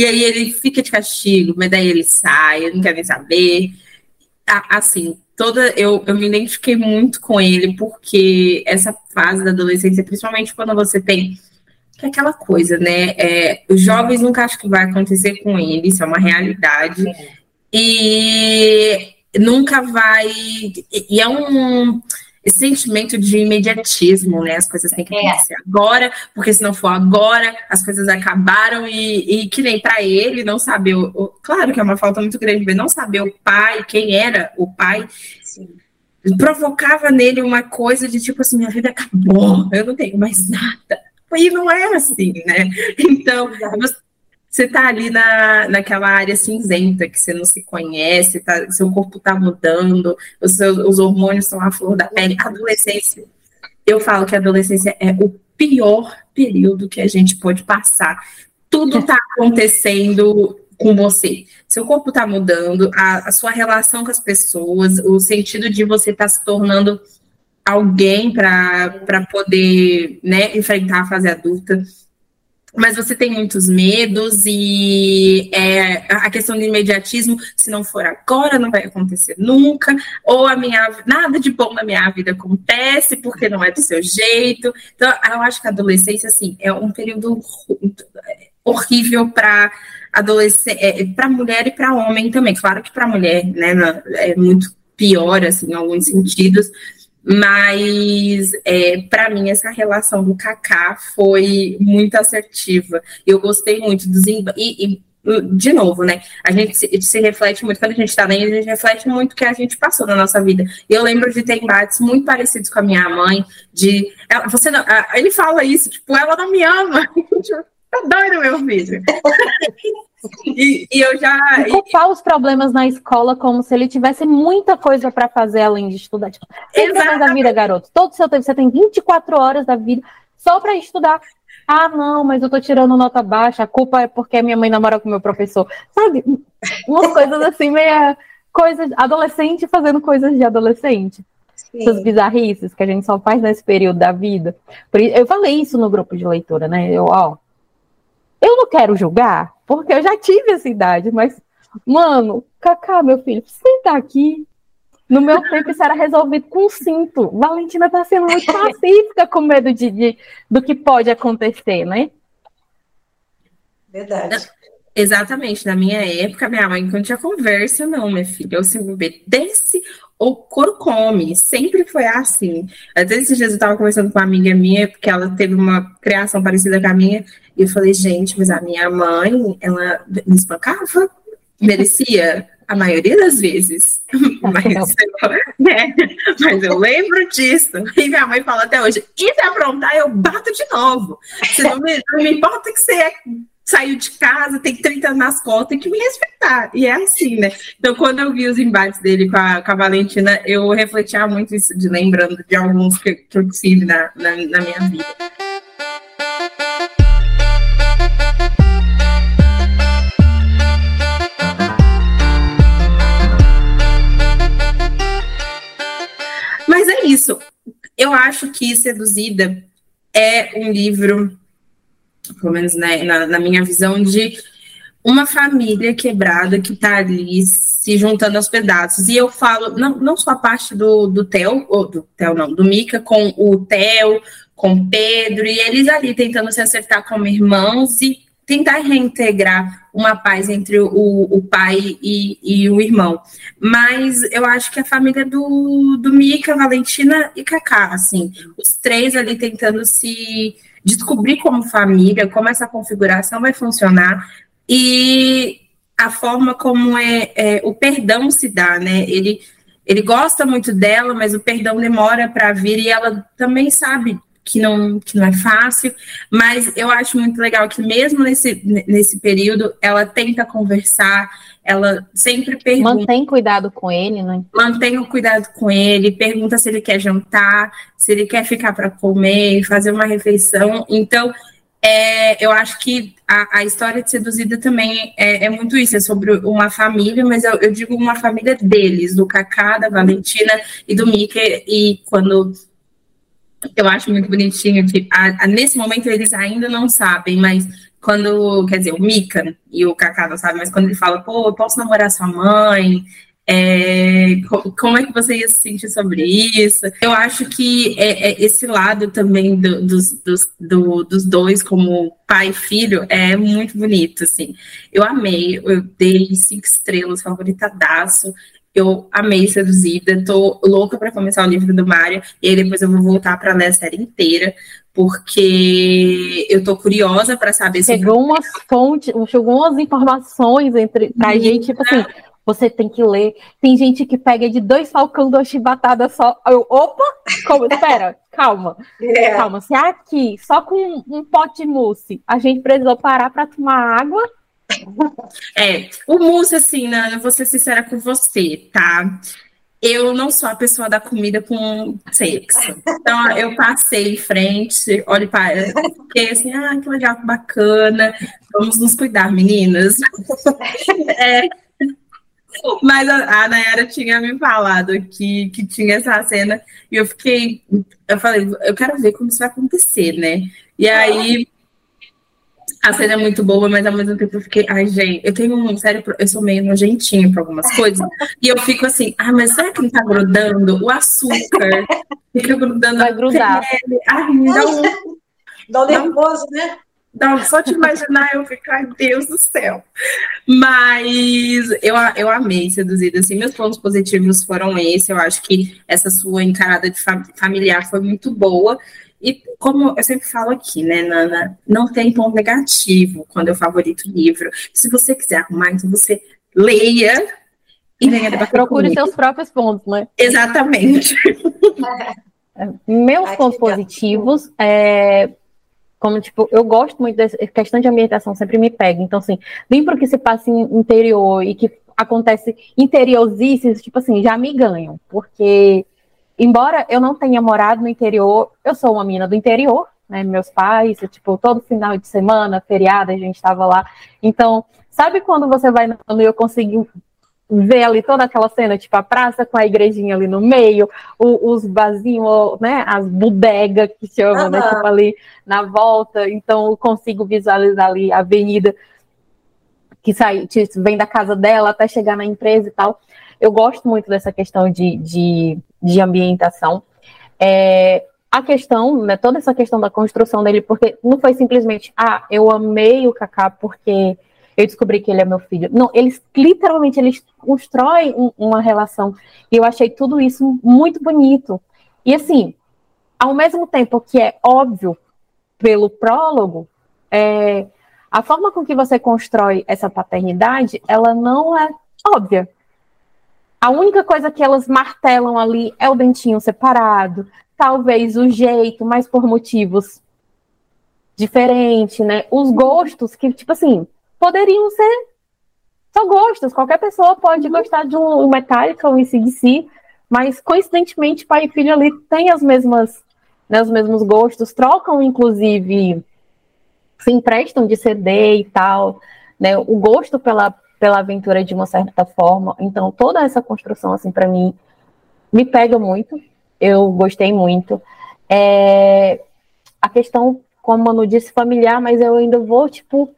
E aí ele fica de castigo, mas daí ele sai, não quer nem saber. Assim, toda eu, eu me identifiquei muito com ele, porque essa fase da adolescência, principalmente quando você tem que é aquela coisa, né? É, os jovens nunca acham que vai acontecer com eles, isso é uma realidade. E nunca vai. E é um esse sentimento de imediatismo, né? As coisas têm que é. acontecer é. agora, porque se não for agora, as coisas acabaram e, e que nem para ele não saber. O, o, claro que é uma falta muito grande, mas não saber o pai, quem era o pai. Sim. Provocava nele uma coisa de tipo assim: minha vida acabou, eu não tenho mais nada e não é assim, né? Então, você tá ali na, naquela área cinzenta que você não se conhece, tá, seu corpo tá mudando, os, seus, os hormônios estão à flor da pele. Adolescência, eu falo que a adolescência é o pior período que a gente pode passar. Tudo tá acontecendo com você. Seu corpo tá mudando, a, a sua relação com as pessoas, o sentido de você estar tá se tornando alguém para poder né, enfrentar a fase adulta. Mas você tem muitos medos e é, a questão do imediatismo, se não for agora, não vai acontecer nunca, ou a minha nada de bom na minha vida acontece porque não é do seu jeito. Então, eu acho que a adolescência assim é um período horrível para adolescente, é, para mulher e para homem também. Claro que para mulher, né, é muito pior assim em alguns sentidos mas é, para mim essa relação do Kaká foi muito assertiva. Eu gostei muito dos e, e, de novo, né? A gente se, se reflete muito quando a gente está lendo, a gente reflete muito o que a gente passou na nossa vida. Eu lembro de ter embates muito parecidos com a minha mãe, de ela, você não, ele fala isso, tipo, ela não me ama. [LAUGHS] tá doido, meu filho. E, e, eu já. E culpar os problemas na escola como se ele tivesse muita coisa para fazer além de estudar. Tipo, tem da vida, garoto. Todo seu tempo, você tem 24 horas da vida só para estudar. Ah, não, mas eu tô tirando nota baixa, a culpa é porque minha mãe namora com meu professor. Sabe? Umas [LAUGHS] coisas assim, meia, coisas, adolescente fazendo coisas de adolescente. Sim. Essas bizarrices que a gente só faz nesse período da vida. Eu falei isso no grupo de leitura, né? Eu, ó, eu não quero julgar, porque eu já tive essa idade, mas, mano, Cacá, meu filho, você tá aqui. No meu tempo, isso era resolvido com cinto. Valentina tá sendo muito [LAUGHS] pacífica com medo de, de, do que pode acontecer, né? Verdade. Exatamente. Na minha época, minha mãe não tinha conversa, não, minha filha. Eu sempre obedece ou cor come. Sempre foi assim. Até esses dias eu estava conversando com uma amiga minha, porque ela teve uma criação parecida com a minha, e eu falei, gente, mas a minha mãe, ela me espancava, merecia a maioria das vezes. [LAUGHS] Mas, né? mas eu lembro disso. E minha mãe fala até hoje: e se aprontar, eu bato de novo. Se não me, não me importa que você é saiu de casa, tem 30 anos nas costas, tem que me respeitar. E é assim, né? Então, quando eu vi os embates dele com a, com a Valentina, eu refletia muito isso, de lembrando de alguns que, que eu tive na, na, na minha vida. Mas é isso. Eu acho que Seduzida é um livro pelo menos né, na, na minha visão, de uma família quebrada que está ali se juntando aos pedaços. E eu falo, não, não só a parte do, do Theo, ou do Theo não, do Mica com o Theo, com o Pedro, e eles ali tentando se acertar como irmãos e tentar reintegrar uma paz entre o, o pai e, e, o irmão. Mas eu acho que a família do, do Mica, Valentina e Kaká, assim, os três ali tentando se descobrir como família, como essa configuração vai funcionar e a forma como é, é o perdão se dá, né? Ele, ele gosta muito dela, mas o perdão demora para vir e ela também sabe que não, que não é fácil, mas eu acho muito legal que mesmo nesse, nesse período ela tenta conversar, ela sempre pergunta. Mantém cuidado com ele, né? Mantém o cuidado com ele, pergunta se ele quer jantar, se ele quer ficar para comer, fazer uma refeição. Então, é, eu acho que a, a, história de Seduzida também é, é, muito isso, é sobre uma família, mas eu, eu, digo uma família deles, do Kaká, da Valentina e do Mickey, e quando eu acho muito bonitinho que a, a, nesse momento eles ainda não sabem, mas quando, quer dizer, o Mika e o Kaká não sabem, mas quando ele fala, pô, eu posso namorar sua mãe, é, como é que você ia se sentir sobre isso? Eu acho que é, é esse lado também do, dos, dos, do, dos dois, como pai e filho, é muito bonito, assim. Eu amei, eu dei cinco estrelas, favoritadaço. Eu amei Seduzida, tô louca para começar o livro do Mário, e aí depois eu vou voltar para ler a série inteira, porque eu tô curiosa para saber se. Chegou umas fontes, chegou umas informações entre pra gente, tipo assim, você tem que ler. Tem gente que pega de dois falcão, duas chibatadas só. Eu, opa! Como? [LAUGHS] Espera, calma. É. Calma. Se aqui, só com um pote de mousse, a gente precisou parar para tomar água é, o mousse, assim, Nana, vou ser sincera com você, tá? Eu não sou a pessoa da comida com sexo. Então, eu passei em frente, olhe para. Fiquei assim, ah, que legal, que bacana. Vamos nos cuidar, meninas. [LAUGHS] É, mas a, a Nayara tinha me falado que, que tinha essa cena e eu fiquei. Eu falei, eu quero ver como isso vai acontecer, né? E aí a cena é muito boa, mas ao mesmo tempo eu fiquei, ai, gente, eu tenho um sério, eu sou meio nojentinho para algumas coisas, e eu fico assim, ah, mas será que não tá grudando? O açúcar fica grudando Vai grudar. Pele. Ai, me [LAUGHS] dá um. Dá um nervoso, né? Não, só te imaginar, eu fico, ai, Deus do céu. Mas eu, eu amei seduzida, assim, meus pontos positivos foram esse, eu acho que essa sua encarada de familiar foi muito boa, e como eu sempre falo aqui, né, Nana, não tem ponto negativo quando eu favorito o livro. Se você quiser arrumar, então você leia e venha debater Procure comigo. seus próprios pontos, né? Exatamente. Meus Ai, pontos positivos é como, tipo, eu gosto muito dessa questão de ambientação, sempre me pega. Então, assim, livro que se passa em interior e que acontece interiorzices, tipo assim, já me ganham, porque embora eu não tenha morado no interior, eu sou uma menina do interior, né? Meus pais, tipo, todo final de semana, feriado, a gente estava lá. Então, sabe quando você vai no eu consegui ver ali toda aquela cena, tipo a praça com a igrejinha ali no meio, o, os vasinhos, né, as bodegas que chama, uhum. né, tipo ali na volta, então eu consigo visualizar ali a avenida que sai, vem da casa dela até chegar na empresa e tal. Eu gosto muito dessa questão de, de, de ambientação. É, a questão, né, toda essa questão da construção dele, porque não foi simplesmente, ah, eu amei o Kaká porque eu descobri que ele é meu filho. Não, eles literalmente eles constroem um, uma relação. E eu achei tudo isso muito bonito. E assim, ao mesmo tempo que é óbvio pelo prólogo, é, a forma com que você constrói essa paternidade, ela não é óbvia. A única coisa que elas martelam ali é o dentinho separado, talvez o jeito, mas por motivos diferentes, né? Os gostos que, tipo assim, poderiam ser só gostos. Qualquer pessoa pode uhum. gostar de um Metallica, um ICDC, mas coincidentemente pai e filho ali têm as mesmas, né, os mesmos gostos, trocam inclusive se emprestam de CD e tal, né? O gosto pela, pela aventura de uma certa forma. Então, toda essa construção, assim, para mim, me pega muito. Eu gostei muito. É... A questão, como a Manu disse, familiar, mas eu ainda vou, tipo,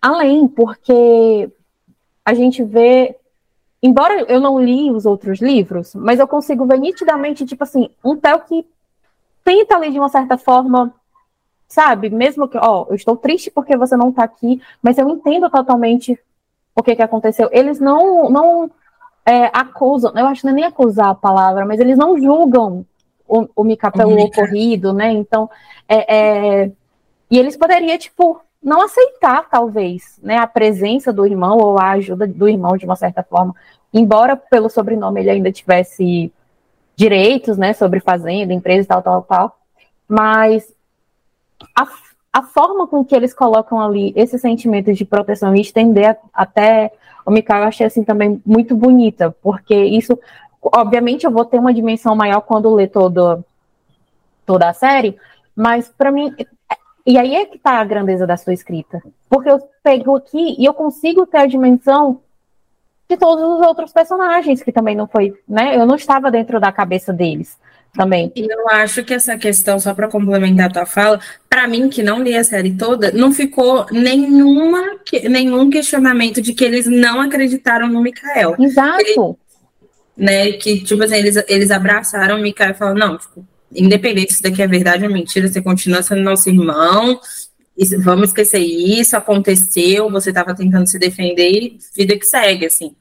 além, porque a gente vê. Embora eu não li os outros livros, mas eu consigo ver nitidamente, tipo assim, um Theo que tenta ali de uma certa forma sabe? Mesmo que, ó, eu estou triste porque você não está aqui, mas eu entendo totalmente o que, que aconteceu. Eles não, não é, acusam, eu acho que não é nem acusar a palavra, mas eles não julgam o, o Mika pelo ocorrido, né? Então, é, é, e eles poderiam, tipo, não aceitar, talvez, né, a presença do irmão ou a ajuda do irmão de uma certa forma, embora pelo sobrenome ele ainda tivesse direitos, né, sobre fazenda, empresa, tal, tal, tal, mas a, a forma com que eles colocam ali esse sentimento de proteção e estender até o Mikael, eu achei assim também muito bonita, porque isso, obviamente, eu vou ter uma dimensão maior quando ler todo, toda a série, mas para mim, e aí é que tá a grandeza da sua escrita, porque eu pego aqui e eu consigo ter a dimensão de todos os outros personagens que também não foi, né? Eu não estava dentro da cabeça deles também. E eu acho que essa questão, só para complementar a tua fala, para mim, que não li a série toda, não ficou nenhuma, nenhum questionamento de que eles não acreditaram no Mikael. Exato. Ele, né, que, tipo assim, eles, eles abraçaram o Mikael e falaram, não, tipo, independente se daqui é verdade ou mentira, você continua sendo nosso irmão, vamos esquecer isso, aconteceu, você estava tentando se defender e vida que segue, assim.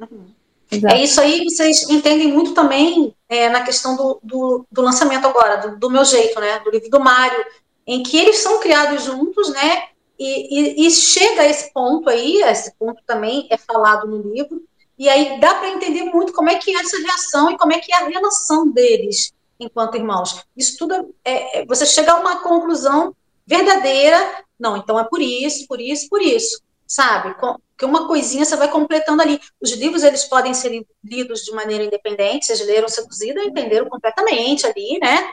Uhum. Exato. É isso aí, vocês entendem muito também é, na questão do, do, do lançamento agora, do, do, meu jeito, né? Do livro do Mário, em que eles são criados juntos, né? E, e, e chega a esse ponto aí, esse ponto também é falado no livro, e aí dá para entender muito como é que é essa reação e como é que é a relação deles enquanto irmãos. Isso tudo é, é você chega a uma conclusão verdadeira, não, então é por isso, por isso, por isso sabe? Que uma coisinha você vai completando ali. Os livros, eles podem ser lidos de maneira independente, vocês leram Seduzida entenderam completamente ali, né?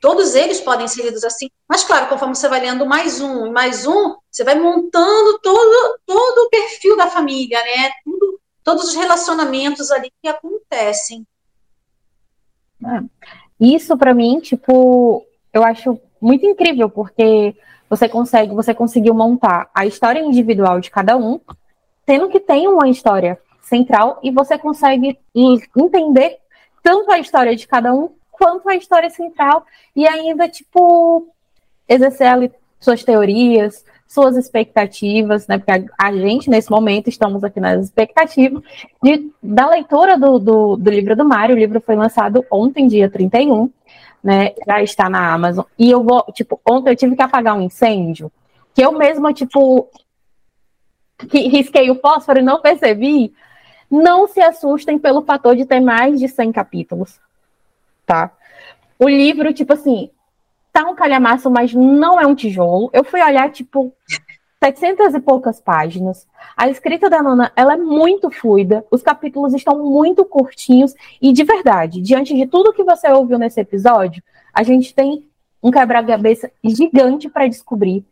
Todos eles podem ser lidos assim. Mas, claro, conforme você vai lendo mais um e mais um, você vai montando todo, todo o perfil da família, né? Tudo, todos os relacionamentos ali que acontecem. É. Isso, para mim, tipo, eu acho muito incrível, porque você consegue, você conseguiu montar a história individual de cada um, tendo que tem uma história central e você consegue entender tanto a história de cada um quanto a história central e ainda tipo exercer ali suas teorias, suas expectativas, né? Porque a, a, gente, nesse momento, estamos aqui nas expectativas de, da leitura do, do, do livro do Mário. O livro foi lançado ontem, dia 31 né? Já está na Amazon. E eu vou, tipo, ontem eu tive que apagar um incêndio, que eu mesma, tipo, que risquei o fósforo e não percebi. Não se assustem pelo fator de ter mais de 100 capítulos, tá? O livro, tipo assim, tá um calhamaço, mas não é um tijolo. Eu fui olhar, tipo, 700 e poucas páginas. A escrita da Nana, ela é muito fluida, os capítulos estão muito curtinhos e de verdade, diante de tudo que você ouviu nesse episódio, a gente tem um quebra-cabeça gigante para descobrir.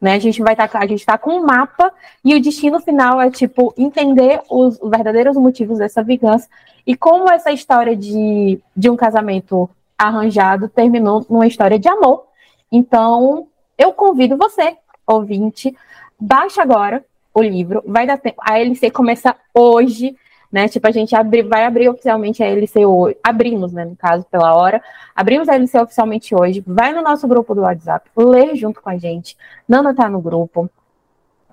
né? A gente vai estar, tá, a gente está com um mapa e o destino final é tipo entender os verdadeiros motivos dessa vingança e como essa história de, de um casamento arranjado terminou numa história de amor. Então, eu convido você, ouvinte, baixa agora o livro, vai dar tempo. A LC começa hoje né? Tipo, a gente abri, vai abrir oficialmente a LC hoje, abrimos, né, no caso, pela hora, abrimos a LC oficialmente hoje, vai no nosso grupo do WhatsApp, lê junto com a gente, Nana tá no grupo,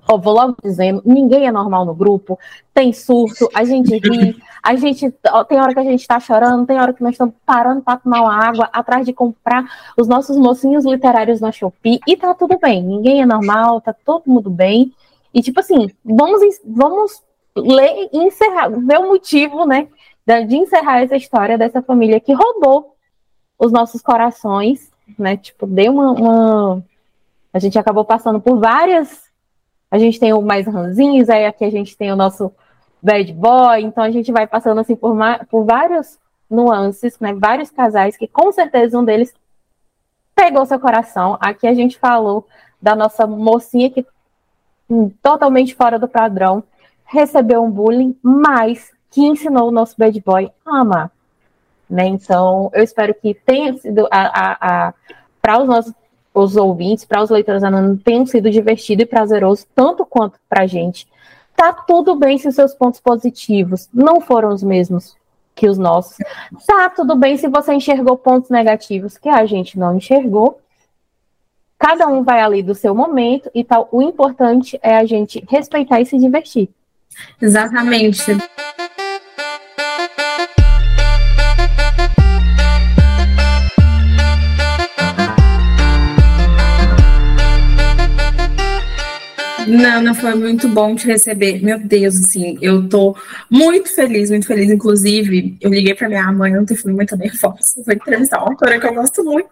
Ó, vou logo dizendo, ninguém é normal no grupo, tem surto, a gente ri, a gente tem hora que a gente tá chorando, tem hora que nós estamos parando para tomar uma água, atrás de comprar os nossos mocinhos literários na Shopee, e tá tudo bem, ninguém é normal, tá todo mundo bem. E tipo assim, vamos, vamos ler e encerrar, ver o motivo, né, de encerrar essa história dessa família que roubou os nossos corações, né, tipo, deu uma, uma... a gente acabou passando por várias, a gente tem o mais ranzinhos, aí aqui a gente tem o nosso bad boy, então a gente vai passando, assim, por, por vários nuances, né, vários casais que com certeza um deles pegou seu coração, aqui a gente falou da nossa mocinha que hum, totalmente fora do padrão, recebeu um bullying, mas que ensinou o nosso bad boy a amar. Né? Então, eu espero que tenha sido a, a, a para os nossos os ouvintes, para os leitores anônimos, tenham sido divertido e prazeroso, tanto quanto para a gente. Tá tudo bem se os seus pontos positivos não foram os mesmos que os nossos. Tá tudo bem se você enxergou pontos negativos que a gente não enxergou. Cada um vai ali do seu momento e tal. O importante é a gente respeitar e se divertir. Exatamente. Nana, foi muito bom te receber. Meu Deus, assim, eu tô muito feliz, muito feliz. Inclusive, eu liguei pra minha mãe ontem, fui muito nervosa. Vou entrevistar uma autora que eu gosto muito.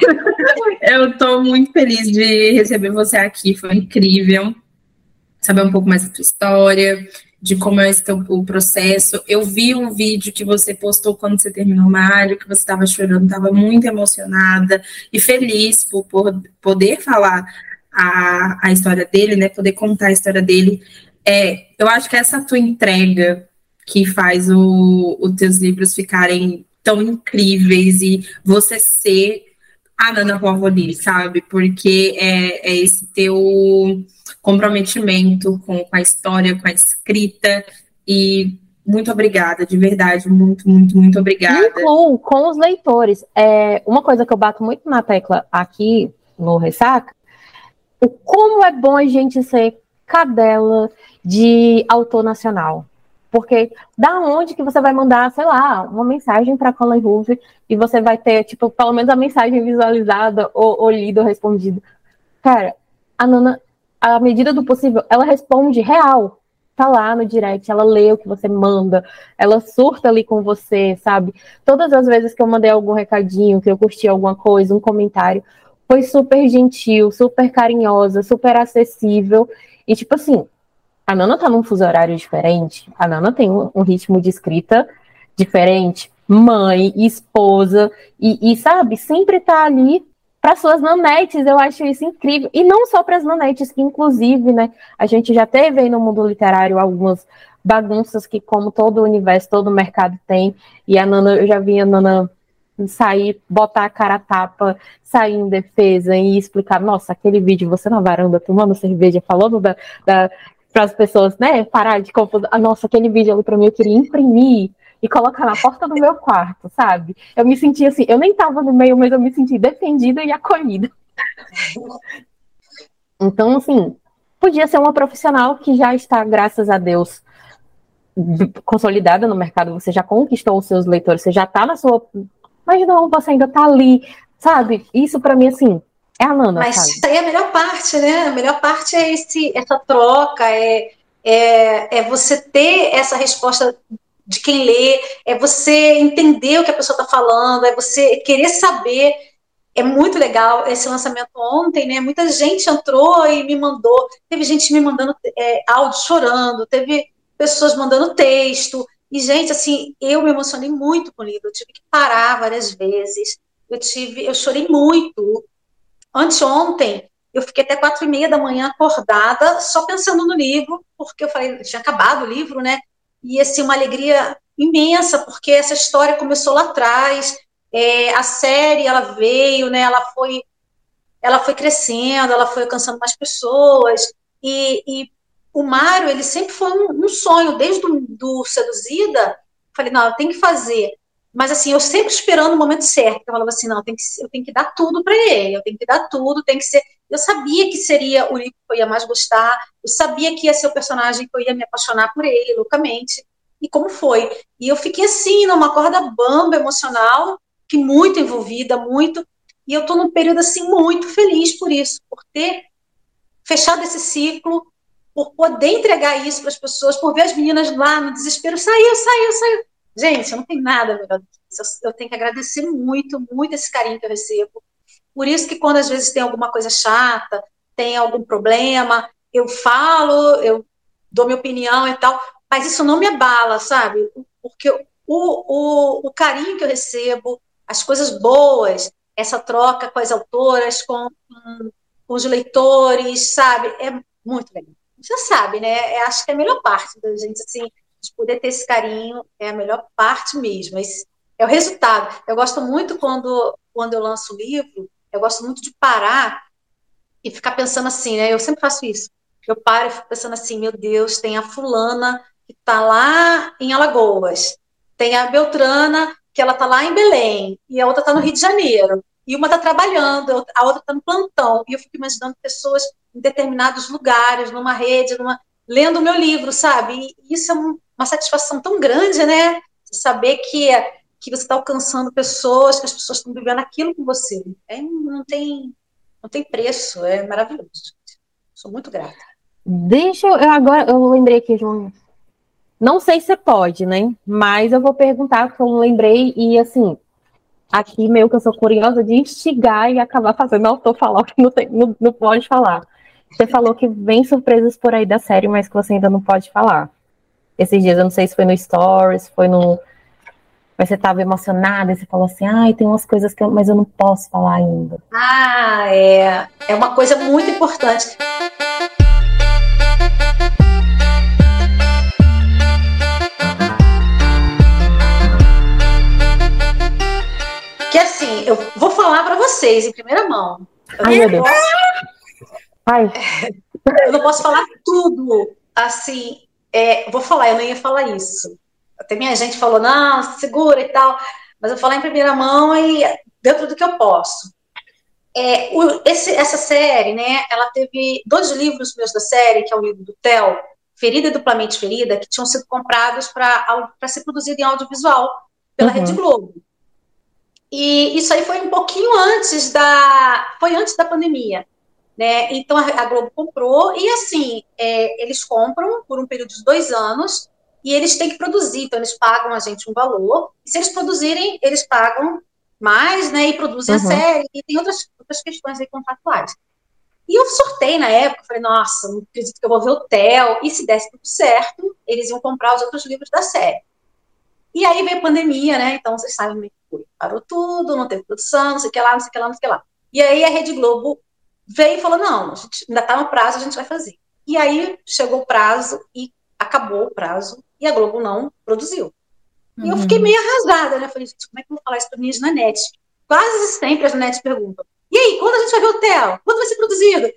[LAUGHS] eu tô muito feliz de receber você aqui, foi incrível saber um pouco mais da tua história, de como é o processo. Eu vi um vídeo que você postou quando você terminou o Mário, que você estava chorando, estava muito emocionada e feliz por, por poder falar a, a história dele, né? Poder contar a história dele. É, eu acho que essa tua entrega que faz o, os teus livros ficarem tão incríveis e você ser a Nana Porvoli, sabe? Porque é, é esse teu comprometimento com, com a história, com a escrita. E muito obrigada, de verdade, muito, muito, muito obrigada. Incluo com os leitores. É, uma coisa que eu bato muito na tecla aqui no Ressaca, o como é bom a gente ser cadela de autor nacional. Porque da onde que você vai mandar, sei lá, uma mensagem para Colin Hoover e você vai ter, tipo, pelo menos a mensagem visualizada ou, ou lida ou respondida. Cara, a Nana à medida do possível, ela responde real. Tá lá no direct, ela lê o que você manda, ela surta ali com você, sabe? Todas as vezes que eu mandei algum recadinho, que eu curti alguma coisa, um comentário, foi super gentil, super carinhosa, super acessível. E, tipo assim, a Nana tá num fuso horário diferente, a Nana tem um, ritmo de escrita diferente, mãe, esposa, e, e sabe, sempre tá ali para suas nanetes, eu acho isso incrível. E não só para as nanetes, que inclusive, né, a gente já teve aí no mundo literário algumas bagunças que, como todo o universo, todo o mercado tem, e a Nana, eu já vi a Nana sair, botar a cara a tapa, sair em defesa e explicar, nossa, aquele vídeo, você na varanda tomando cerveja, falando da, da para as pessoas, né, parar de confusão, ah, nossa, aquele vídeo ali para mim eu queria imprimir, e colocar na porta do meu quarto, sabe? Eu me senti assim, eu nem tava no meio, mas eu me senti defendida e acolhida. [LAUGHS] Então, assim, podia ser uma profissional que já está, graças a Deus, consolidada no mercado, você já conquistou os seus leitores, você já está na sua. Mas não, você ainda está ali, sabe? Isso para mim, assim, é a Nana. Mas sabe? isso aí é a melhor parte, né? A melhor parte é esse, essa troca, é, é, é você ter essa resposta de quem lê, é você entender o que a pessoa está falando, é você querer saber. É muito legal esse lançamento ontem, né? Muita gente entrou e me mandou. Teve gente me mandando é, áudio chorando, teve pessoas mandando texto. E, gente, assim, eu me emocionei muito com o livro. Eu tive que parar várias vezes. Eu tive, eu chorei muito. Anteontem, eu fiquei até quatro e meia da manhã acordada, só pensando no livro, porque eu falei, tinha acabado o livro, né? E assim, uma alegria imensa, porque essa história começou lá atrás, é, a série ela veio, né? Ela foi, ela foi crescendo, ela foi alcançando mais pessoas e, e o Mário ele sempre foi um, um sonho desde do, do seduzida. Falei não, eu tenho que fazer. Mas assim, eu sempre esperando o momento certo. Eu falava assim, não, eu tenho que, eu tenho que dar tudo para ele, eu tenho que dar tudo, tem que ser. Eu sabia que seria o livro que eu ia mais gostar, eu sabia que ia ser o personagem que eu ia me apaixonar por ele loucamente. E como foi? E eu fiquei assim, numa corda bamba emocional, que muito envolvida, muito. E eu estou num período assim muito feliz por isso, por ter fechado esse ciclo, por poder entregar isso para as pessoas, por ver as meninas lá no desespero, saiu, saiu, saiu. Gente, eu não tenho nada melhor do que isso. Eu tenho que agradecer muito, muito esse carinho que eu recebo. Por isso que quando às vezes tem alguma coisa chata, tem algum problema, eu falo, eu dou minha opinião e tal, mas isso não me abala, sabe? Porque o, o, o carinho que eu recebo, as coisas boas, essa troca com as autoras, com, com os leitores, sabe? É muito legal. Você sabe, né? É, acho que é a melhor parte da gente, assim, de poder ter esse carinho, é a melhor parte mesmo. Esse é o resultado. Eu gosto muito quando, quando eu lanço o livro, eu gosto muito de parar e ficar pensando assim, né? Eu sempre faço isso. Eu paro e fico pensando assim, meu Deus, tem a fulana que está lá em Alagoas, tem a Beltrana que ela está lá em Belém, e a outra está no Rio de Janeiro, e uma está trabalhando, a outra está no plantão, e eu fico imaginando pessoas em determinados lugares, numa rede, numa... lendo o meu livro, sabe? E isso é uma satisfação tão grande, né? Saber que, que você está alcançando pessoas, que as pessoas estão vivendo aquilo com você. É, não, tem, não tem preço, é maravilhoso. Sou muito grata. Deixa eu, agora, eu lembrei aqui, João, não sei se pode, né? Mas eu vou perguntar, porque eu lembrei, e assim, aqui meio que eu sou curiosa de instigar e acabar fazendo [LAUGHS] o autor falar o que não, tem, não, não pode falar. Você falou que vem surpresas por aí da série, mas que você ainda não pode falar. Esses dias, eu não sei se foi no Stories, foi no. Mas você estava emocionada e você falou assim: ai, tem umas coisas que eu... mas eu não posso falar ainda. Ah, é. É uma coisa muito importante. que assim, eu vou falar para vocês em primeira mão. Eu Ai, meu Deus. Ai. Eu não posso falar tudo. Assim, é, vou falar, eu não ia falar isso. Até minha gente falou, não, segura e tal. Mas eu vou falar em primeira mão e dentro do que eu posso. É, o, esse, essa série, né, ela teve dois livros meus da série, que é o livro do Theo, Ferida e Duplamente Ferida, que tinham sido comprados para ser produzido em audiovisual pela uhum. Rede Globo. E isso aí foi um pouquinho antes da. Foi antes da pandemia. Né? Então a, Globo comprou, e assim, é, eles compram por um período de dois anos e eles têm que produzir, então eles pagam a gente um valor, e se eles produzirem, eles pagam mais, né? E produzem uhum. a série, e tem outras, outras questões aí contratuais. E eu sortei na época, falei, nossa, não acredito que eu vou ver o Theo, e se desse tudo certo, eles iam comprar os outros livros da série. E aí veio a pandemia, né? Então vocês sabem como é que foi. Parou tudo, não teve produção, não sei o que lá, não sei o que lá, não sei o que lá. E aí a Rede Globo veio e falou: não, a gente ainda está no prazo, a gente vai fazer. E aí chegou o prazo e acabou o prazo e a Globo não produziu. Uhum. E eu fiquei uhum. meio arrasada, né? Falei, gente, como é que eu vou falar isso para minhas net? Quase sempre as net perguntam: e aí, quando a gente vai ver o Theo? Quando vai ser produzido?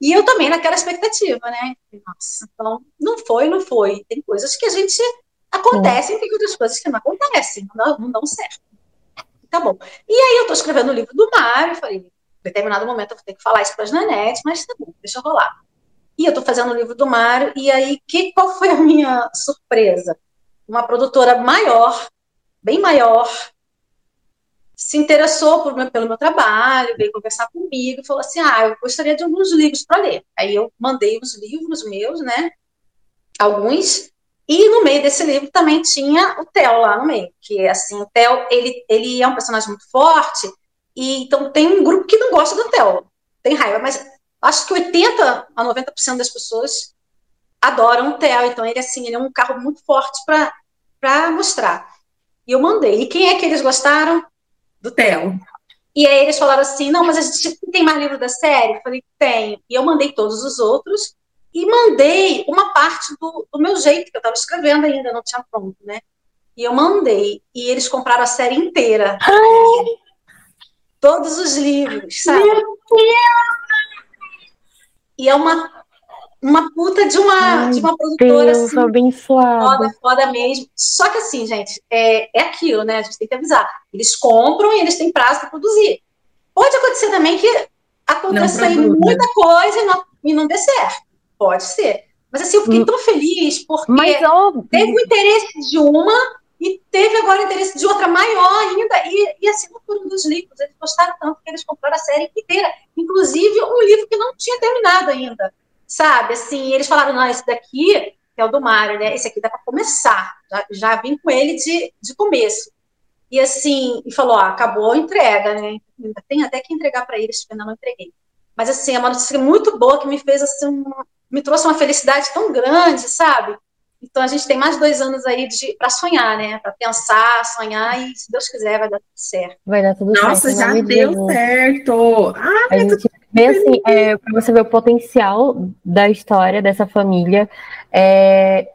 E eu também naquela expectativa, né? Nossa, então, não foi, não foi. Tem coisas que a gente acontecem, tem outras coisas que não acontecem, não, não dão certo. Tá bom. E aí eu estou escrevendo o livro do Mário, falei, determinado momento eu vou ter que falar isso para as Nanete, mas tá bom, deixa eu rolar. E eu estou fazendo o livro do Mário, e aí que, qual foi a minha surpresa? Uma produtora maior, bem maior, se interessou por, pelo meu trabalho, veio conversar comigo e falou assim: Ah, eu gostaria de alguns livros para ler. Aí eu mandei os livros meus, né? Alguns, e no meio desse livro também tinha o Theo lá no meio, que assim, o Theo, ele, ele é um personagem muito forte, e então tem um grupo que não gosta do Theo, tem raiva, mas acho que 80 a 90% das pessoas adoram o Theo, então ele assim, ele é um carro muito forte para mostrar. E eu mandei. E quem é que eles gostaram? Do Theo. E aí eles falaram assim: não, mas a gente tem mais livro da série? Eu falei: tenho. E eu mandei todos os outros e mandei uma parte do, do meu jeito, que eu estava escrevendo ainda, não tinha pronto, né? E eu mandei. E eles compraram a série inteira. Ai. Todos os livros, sabe? Meu Deus! E é uma uma puta de uma, Ai, de uma produtora Deus, assim, abençoada. foda, foda mesmo. Só que assim, gente, é, é aquilo, né? A gente tem que avisar. Eles compram e eles têm prazo para produzir. Pode acontecer também que aconteça aí muita coisa e não, e não dê certo. Pode ser. Mas assim, eu fiquei hum. tão feliz porque Mas, teve o interesse de uma e teve agora interesse de outra maior ainda. E, e por um dos livros, eles gostaram tanto que eles compraram a série inteira. Inclusive um livro que não tinha terminado ainda sabe? Assim, eles falaram, não, esse daqui, que é o do Mário, né? Esse aqui dá para começar. Já, já vim com ele de, de começo. E assim, e falou, ó, acabou a entrega, né? Ainda tem até que entregar para eles, ainda não entreguei. Mas assim, é uma notícia muito boa que me fez assim, uma, me trouxe uma felicidade tão grande, sabe? Então a gente tem mais dois anos aí para sonhar, né? Para pensar, sonhar e se Deus quiser vai dar tudo certo. Vai dar tudo Nossa, certo. Nossa, já deu certo. Ah, a gente vê assim, é, para você ver o potencial da história dessa família. É,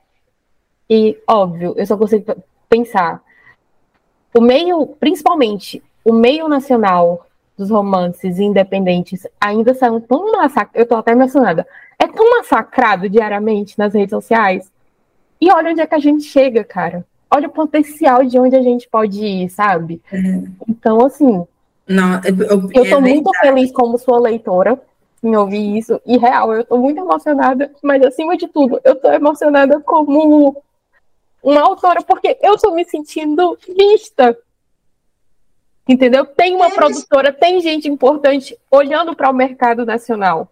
e óbvio, eu só consigo pensar o meio, principalmente o meio nacional dos romances independentes ainda são tão massacrados, eu tô até emocionada, é tão massacrado diariamente nas redes sociais e olha onde é que a gente chega, cara. Olha o potencial de onde a gente pode ir, sabe? Uhum. Então, assim. Não, eu, eu, tô é muito feliz como sua leitora em ouvir isso. E real, eu tô muito emocionada, mas acima de tudo, eu tô emocionada como uma autora, porque eu tô me sentindo vista. Entendeu? Tem uma é, produtora, tem gente importante olhando para o mercado nacional.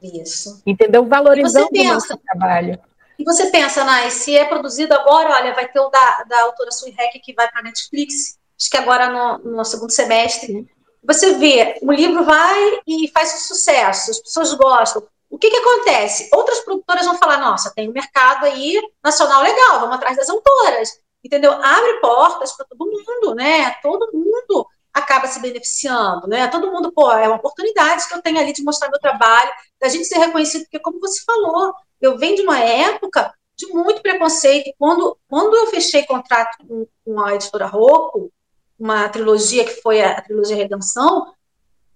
Isso. Entendeu? Valorizando o nosso trabalho. E você pensa, Nai, se é produzido agora, olha, vai ter o da, da autora Sui Hack que vai para a Netflix, acho que agora no, no segundo semestre. Você vê, o livro vai e faz um sucesso, as pessoas gostam. O que, que acontece? Outras produtoras vão falar, nossa, tem um mercado aí nacional legal, vamos atrás das autoras. Entendeu? Abre portas para todo mundo, né? Todo mundo acaba se beneficiando, né? Todo mundo, pô, é uma oportunidade que eu tenho ali de mostrar meu trabalho, da gente ser reconhecido, porque como você falou, eu venho de uma época de muito preconceito. Quando, quando eu fechei contrato com, com a editora Rocco, uma trilogia que foi a, a trilogia Redenção,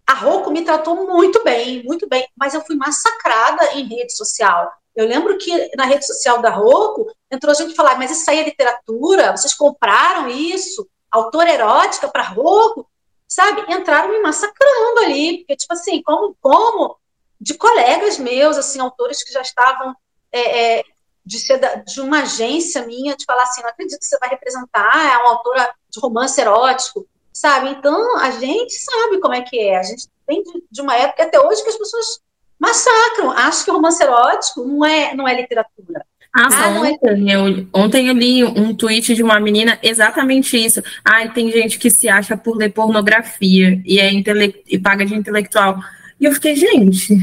a Rocco me tratou muito bem, muito bem, mas eu fui massacrada em rede social. Eu lembro que na rede social da Rocco entrou gente falar, mas isso aí é literatura? Vocês compraram isso? Autora erótica para Rocco? Sabe? Entraram me massacrando ali, porque, tipo assim, como, como de colegas meus, assim, autores que já estavam é, é, de de uma agência minha, de falar assim, não acredito que você vai representar, é uma autora de romance erótico, sabe? Então, a gente sabe como é que é. A gente vem de, de uma época até hoje que as pessoas massacram, acham que o romance erótico não é, não é literatura. Ah, ah ontem, é... eu, ontem eu li um tweet de uma menina exatamente isso. Ah, tem gente que se acha por ler pornografia e, é intele... e paga de intelectual. E eu fiquei, gente.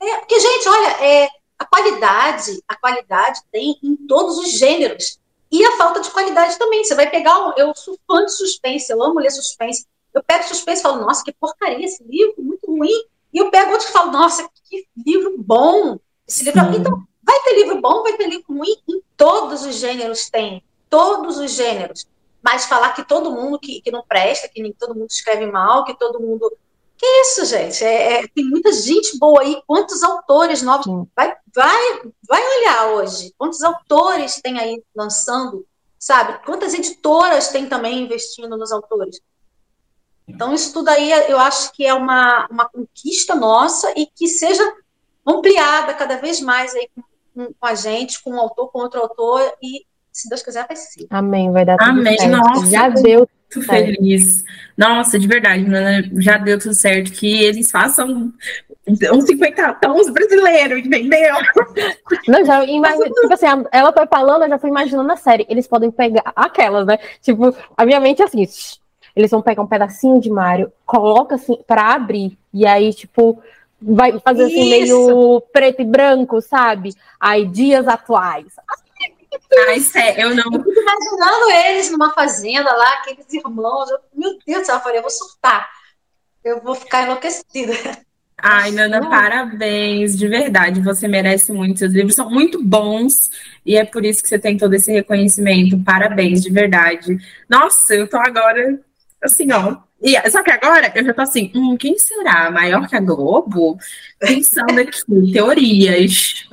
É, porque, gente, olha, é, a qualidade, a qualidade tem em todos os gêneros. E a falta de qualidade também. Você vai pegar. Um, eu sou fã de suspense, eu amo ler suspense. Eu pego suspense e falo, nossa, que porcaria esse livro, muito ruim. E eu pego outro e falo, nossa, que livro bom. Esse livro... Então, vai ter livro bom, vai ter livro ruim, em todos os gêneros tem. Todos os gêneros. Mas falar que todo mundo que, que não presta, que nem todo mundo escreve mal, que todo mundo que isso, gente? É, é, tem muita gente boa aí. Quantos autores novos? Vai, vai, vai olhar hoje. Quantos autores tem aí lançando? Sabe? Quantas editoras tem também investindo nos autores? Então, isso tudo aí eu acho que é uma, uma conquista nossa e que seja ampliada cada vez mais aí com, com a gente, com um autor, com outro autor, e se Deus quiser, vai ser. Amém, vai dar tudo Amém, certo. Nossa, Já deu muito feliz. Nossa, de verdade, né? já deu tudo certo. Que eles façam uns 50 tons brasileiros, entendeu? Não, já imagina, tipo assim, ela foi falando, eu já fui imaginando a série. Eles podem pegar aquelas, né? Tipo, a minha mente é assim, eles vão pegar um pedacinho de Mario, coloca assim para abrir, e aí, tipo, vai fazer assim, Isso. meio preto e branco, sabe? Aí, dias atuais. Mas é, eu não. Eu fico imaginando eles numa fazenda lá, aqueles irmãos. Eu, meu Deus do céu, eu falei, eu vou surtar. Eu vou ficar enlouquecida. Ai, [LAUGHS] Nana, parabéns, de verdade, você merece muito. Seus livros são muito bons e é por isso que você tem todo esse reconhecimento. Parabéns, de verdade. Nossa, eu tô agora assim, ó. E, só que agora eu já tô assim, hum, quem será? Maior que a Globo? Pensando aqui, teorias.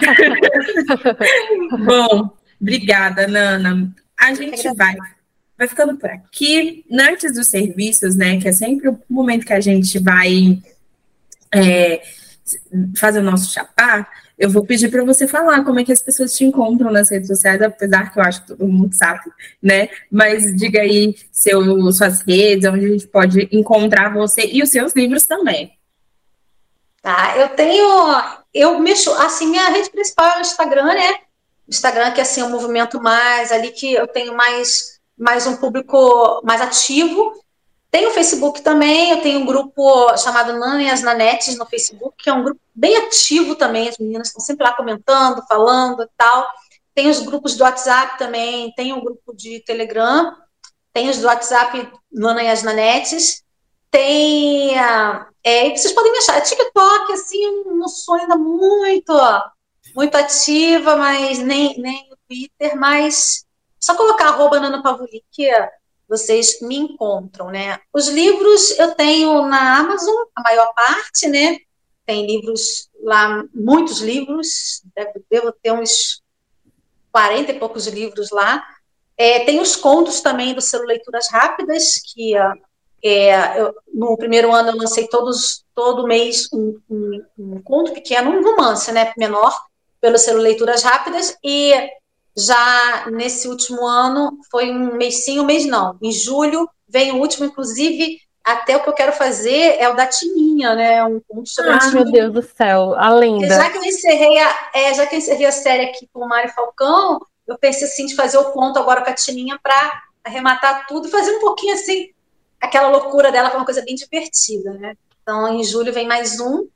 [LAUGHS] Bom, obrigada, Nana. A gente vai, vai ficando por aqui. Antes dos serviços, né? Que é sempre o momento que a gente vai é, fazer o nosso chapá, eu vou pedir para você falar como é que as pessoas te encontram nas redes sociais, apesar que eu acho que todo mundo sabe, né? Mas diga aí seu, suas redes, onde a gente pode encontrar você e os seus livros também. Tá, eu tenho, eu mexo, assim, minha rede principal é o Instagram, né? Instagram que assim, é um movimento mais ali que eu tenho mais, mais um público mais ativo, tem o Facebook também, eu tenho um grupo chamado Nana e as Nanetes no Facebook, que é um grupo bem ativo também, as meninas estão sempre lá comentando, falando e tal. Tem os grupos do WhatsApp também, tem um grupo de Telegram, tem os do WhatsApp Nana e as Nanetes, tem. É, vocês podem me achar. TikTok, assim, não sou ainda muito, muito ativa, mas nem, nem o Twitter, mas só colocar arroba Nana Pavuli, que vocês me encontram, né? Os livros eu tenho na Amazon, a maior parte, né? Tem livros lá, muitos livros, devo ter uns 40 e poucos livros lá. É, tem os contos também do selo Leituras Rápidas, que é, eu, no primeiro ano eu lancei todos, todo mês um, um, um conto pequeno, um romance, né, menor, pelo selo Leituras Rápidas, e já nesse último ano, foi um mês sim, um mês não. Em julho vem o último, inclusive, até o que eu quero fazer é o da Tininha, né? Um conto sobre ah, meu Deus do céu, a lenda. Já que eu encerrei a, é, já que eu encerrei a série aqui com o Mário Falcão, eu pensei assim de fazer o conto agora com a Tininha para arrematar tudo e fazer um pouquinho assim aquela loucura dela, que é uma coisa bem divertida, né? Então, em julho vem mais um.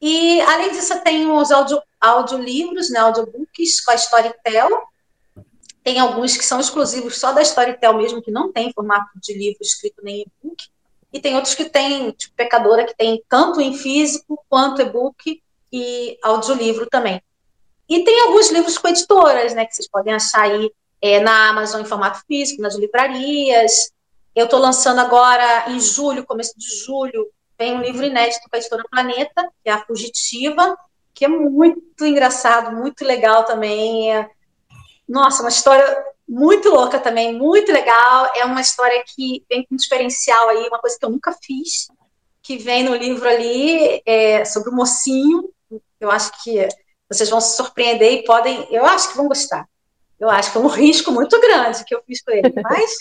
E, além disso, eu tenho os audio, audiolivros, né, audiobooks com a Storytel, tem alguns que são exclusivos só da Storytel mesmo, que não tem formato de livro escrito nem e-book. E tem outros que tem, tipo Pecadora, que tem tanto em físico quanto e-book e audiolivro também. E tem alguns livros com editoras, né, que vocês podem achar aí é, na Amazon em formato físico, nas livrarias. Eu estou lançando agora, em julho, começo de julho, tem um livro inédito com a editora Planeta, que é a Fugitiva, que é muito engraçado, muito legal também. É, nossa, uma história muito louca também, muito legal. É uma história que vem com um diferencial aí, uma coisa que eu nunca fiz, que vem no livro ali é, sobre o mocinho. Eu acho que vocês vão se surpreender e podem, eu acho que vão gostar. Eu acho que é um [LAUGHS] risco muito grande que eu fiz para ele, mas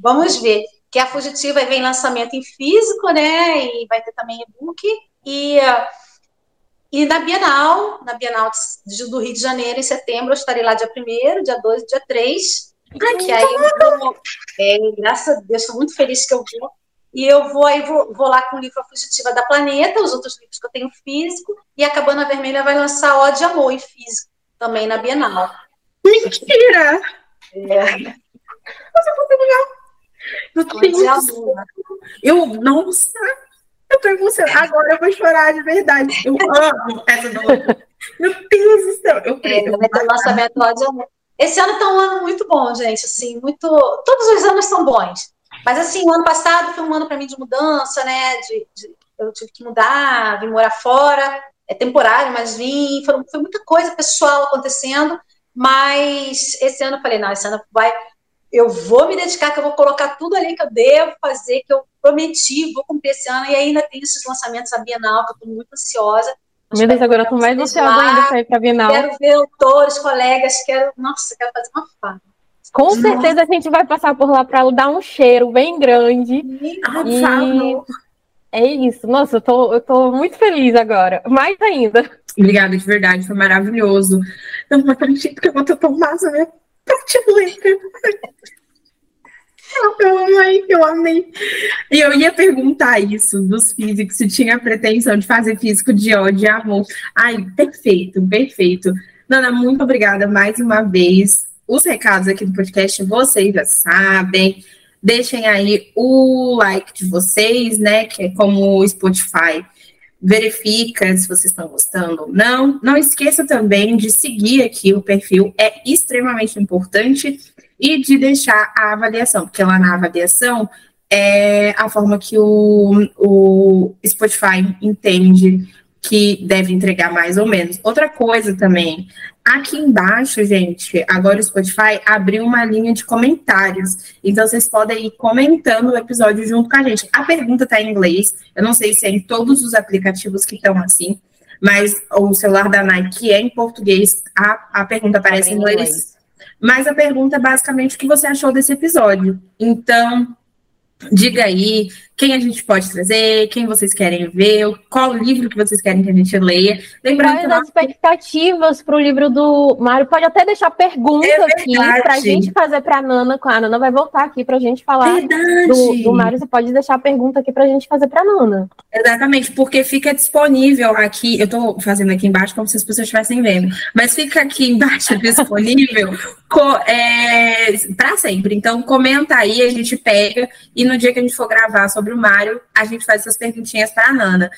vamos ver. Que a Fugitiva vem lançamento em físico, né? E vai ter também e-book. E e na Bienal, na Bienal do Rio de Janeiro, em setembro, eu estarei lá dia 1 dia 2 dia 3. Ai, que aí eu vou, é, graças a Deus, estou muito feliz que eu vou. E eu vou aí vou, vou lá com o livro A Fugitiva da Planeta, os outros livros que eu tenho físico, e a Cabana Vermelha vai lançar Ó de Amor em físico, também na Bienal. Mentira! É. Nossa, Eu, tenho... eu, nossa, eu tô emocionada. Agora eu vou chorar de verdade. Eu amo essa do Meu Deus do céu. Eu creio. É, lançamento lá de amor. Esse ano tá um ano muito bom, gente. Assim, muito. Todos os anos são bons. Mas assim, o ano passado foi um ano para mim de mudança, né? De, de, eu tive que mudar, vim morar fora. É temporário, mas vim. Foi, foi muita coisa pessoal acontecendo. Mas esse ano eu falei, não, esse ano vai eu vou me dedicar, que eu vou colocar tudo ali que eu devo fazer, que eu prometi, vou cumprir esse ano, e ainda tem esses lançamentos da Bienal, que eu estou muito ansiosa. Meu Deus, agora eu tô mais ansiosa ainda para ir para a Bienal. Quero ver autores, colegas, quero, nossa, quero fazer uma farra. Com nossa. certeza a gente vai passar por lá para dar um cheiro bem grande. Ah, e... É isso. Nossa, eu tô, eu tô muito feliz agora. Mais ainda. Obrigada, de verdade. Foi maravilhoso. Não, não acredito que eu vou ter tão massa, né? Eu amei, eu amei. E eu ia perguntar isso dos físicos, se tinha pretensão de fazer físico de ódio e amor. Ai, perfeito, perfeito. Nana, muito obrigada mais uma vez. os recados aqui do podcast vocês já sabem. Deixem aí o like de vocês, né? Que é como o Spotify verifica se vocês estão gostando ou não. Não esqueça também de seguir aqui o perfil, é extremamente importante, e de deixar a avaliação, porque lá na avaliação é a forma que o, o Spotify entende que deve entregar mais ou menos. Outra coisa também, aqui embaixo, gente, agora o Spotify abriu uma linha de comentários. Então vocês podem ir comentando o episódio junto com a gente. A pergunta está em inglês. Eu não sei se é em todos os aplicativos que estão assim, mas o celular da Nike é em português. A, a pergunta aparece em inglês. inglês. Mas a pergunta é basicamente o que você achou desse episódio. Então, Diga aí quem a gente pode trazer, quem vocês querem ver, qual livro que vocês querem que a gente leia. Lembrando Quais as expectativas para o livro do Mário? Pode até deixar pergunta é aqui para a gente fazer para a Nana. A Nana vai voltar aqui para a gente falar do, do Mário. Você pode deixar pergunta aqui para a gente fazer para a Nana. Exatamente, porque fica disponível aqui. Eu estou fazendo aqui embaixo como se as pessoas estivessem vendo, mas fica aqui embaixo [LAUGHS] disponível é, para sempre. Então, comenta aí, a gente pega e no dia que a gente for gravar sobre o Mário, a gente faz essas perguntinhas para a Nana.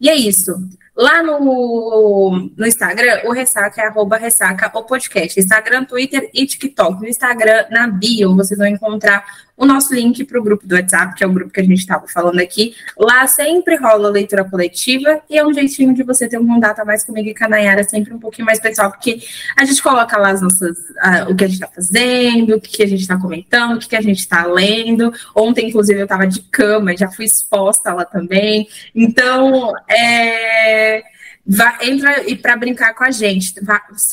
E é isso. Lá no, no Instagram, o Ressaca é arroba Ressaca o podcast. Instagram, Twitter e TikTok. No Instagram, na bio, vocês vão encontrar o nosso link para o grupo do WhatsApp, que é o grupo que a gente estava falando aqui. Lá sempre rola leitura coletiva e é um jeitinho de você ter um contato mais comigo e com a Nayara, sempre um pouquinho mais pessoal, porque a gente coloca lá as nossas, o que a gente está fazendo, o que a gente está comentando, o que a gente está lendo. Ontem, inclusive, eu estava de cama, já fui exposta lá também. Então, é entra e para brincar com a gente.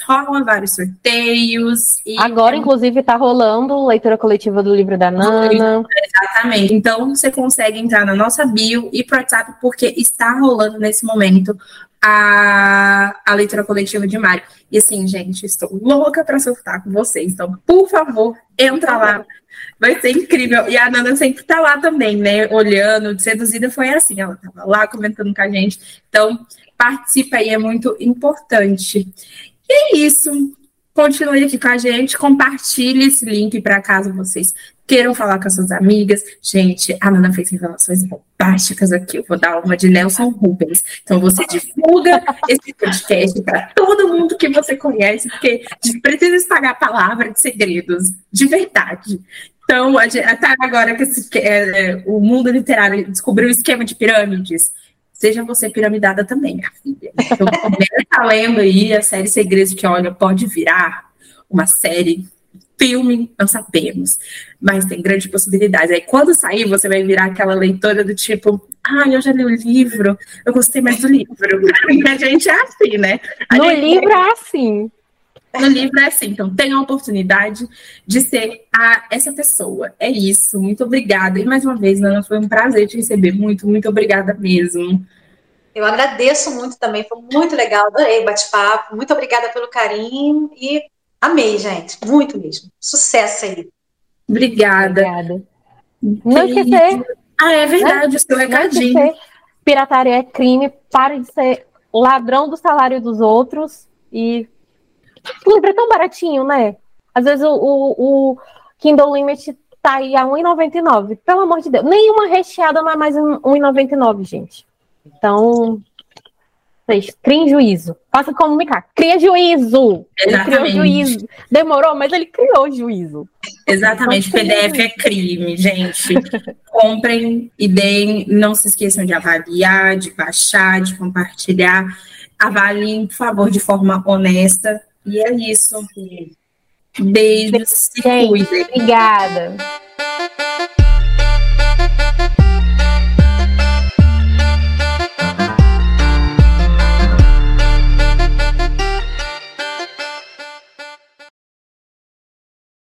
rolam vários sorteios. Agora, inclusive, está rolando leitura coletiva do livro da Nana. Exatamente. Então, você consegue entrar na nossa bio e pro WhatsApp, porque está rolando nesse momento a, a leitura coletiva de Mário. E assim, gente, estou louca para surtar com vocês. Então, por favor, entra lá. Vai ser incrível. E a Nana sempre tá lá também, né? Olhando, seduzida foi assim, ela tava lá comentando com a gente. Então, participa aí, é muito importante. E é isso. Continue aqui com a gente, compartilhe esse link para caso vocês queiram falar com as suas amigas. Gente, a Nana fez revelações bombásticas aqui. Eu vou dar uma de Nelson Rubens. Então você divulga esse podcast para todo mundo que você conhece, porque precisa espalhar a palavra de segredos, de verdade. Então, até agora que esse, é, o mundo literário descobriu o esquema de pirâmides, seja você piramidada também, minha filha. Então, começa lendo aí a série Segredos, que, olha, pode virar uma série, filme, não sabemos, mas tem grande possibilidade. Aí, quando sair, você vai virar aquela leitora do tipo, ah, eu já li o livro, eu gostei mais do livro. [LAUGHS] A gente é assim, né? A no livro é assim. No livro é assim, então tenha a oportunidade de ser a, essa pessoa. É isso, muito obrigada. E mais uma vez, Ana, foi um prazer te receber. Muito, muito obrigada mesmo. Eu agradeço muito também, foi muito legal, adorei o bate-papo. Muito obrigada pelo carinho e amei, gente, muito mesmo. Sucesso aí. Obrigada. Obrigada. Não esquecer. Ah, é verdade, o seu recadinho. Pirataria é crime, pare de ser ladrão do salário dos outros e o livro é tão baratinho, né? Às vezes o, o, o Kindle Limit tá aí a R$1,99. Pelo amor de Deus. Nenhuma recheada não é mais R$1,99, gente. Então, vocês criem juízo. Faça comunicar. Cria juízo. Exatamente. Ele criou juízo. Demorou, mas ele criou juízo. Exatamente. PDF é crime, gente. Comprem e deem. Não se esqueçam de avaliar, de baixar, de compartilhar. Avaliem, por favor, de forma honesta e é isso. Beijos. Gente, obrigada.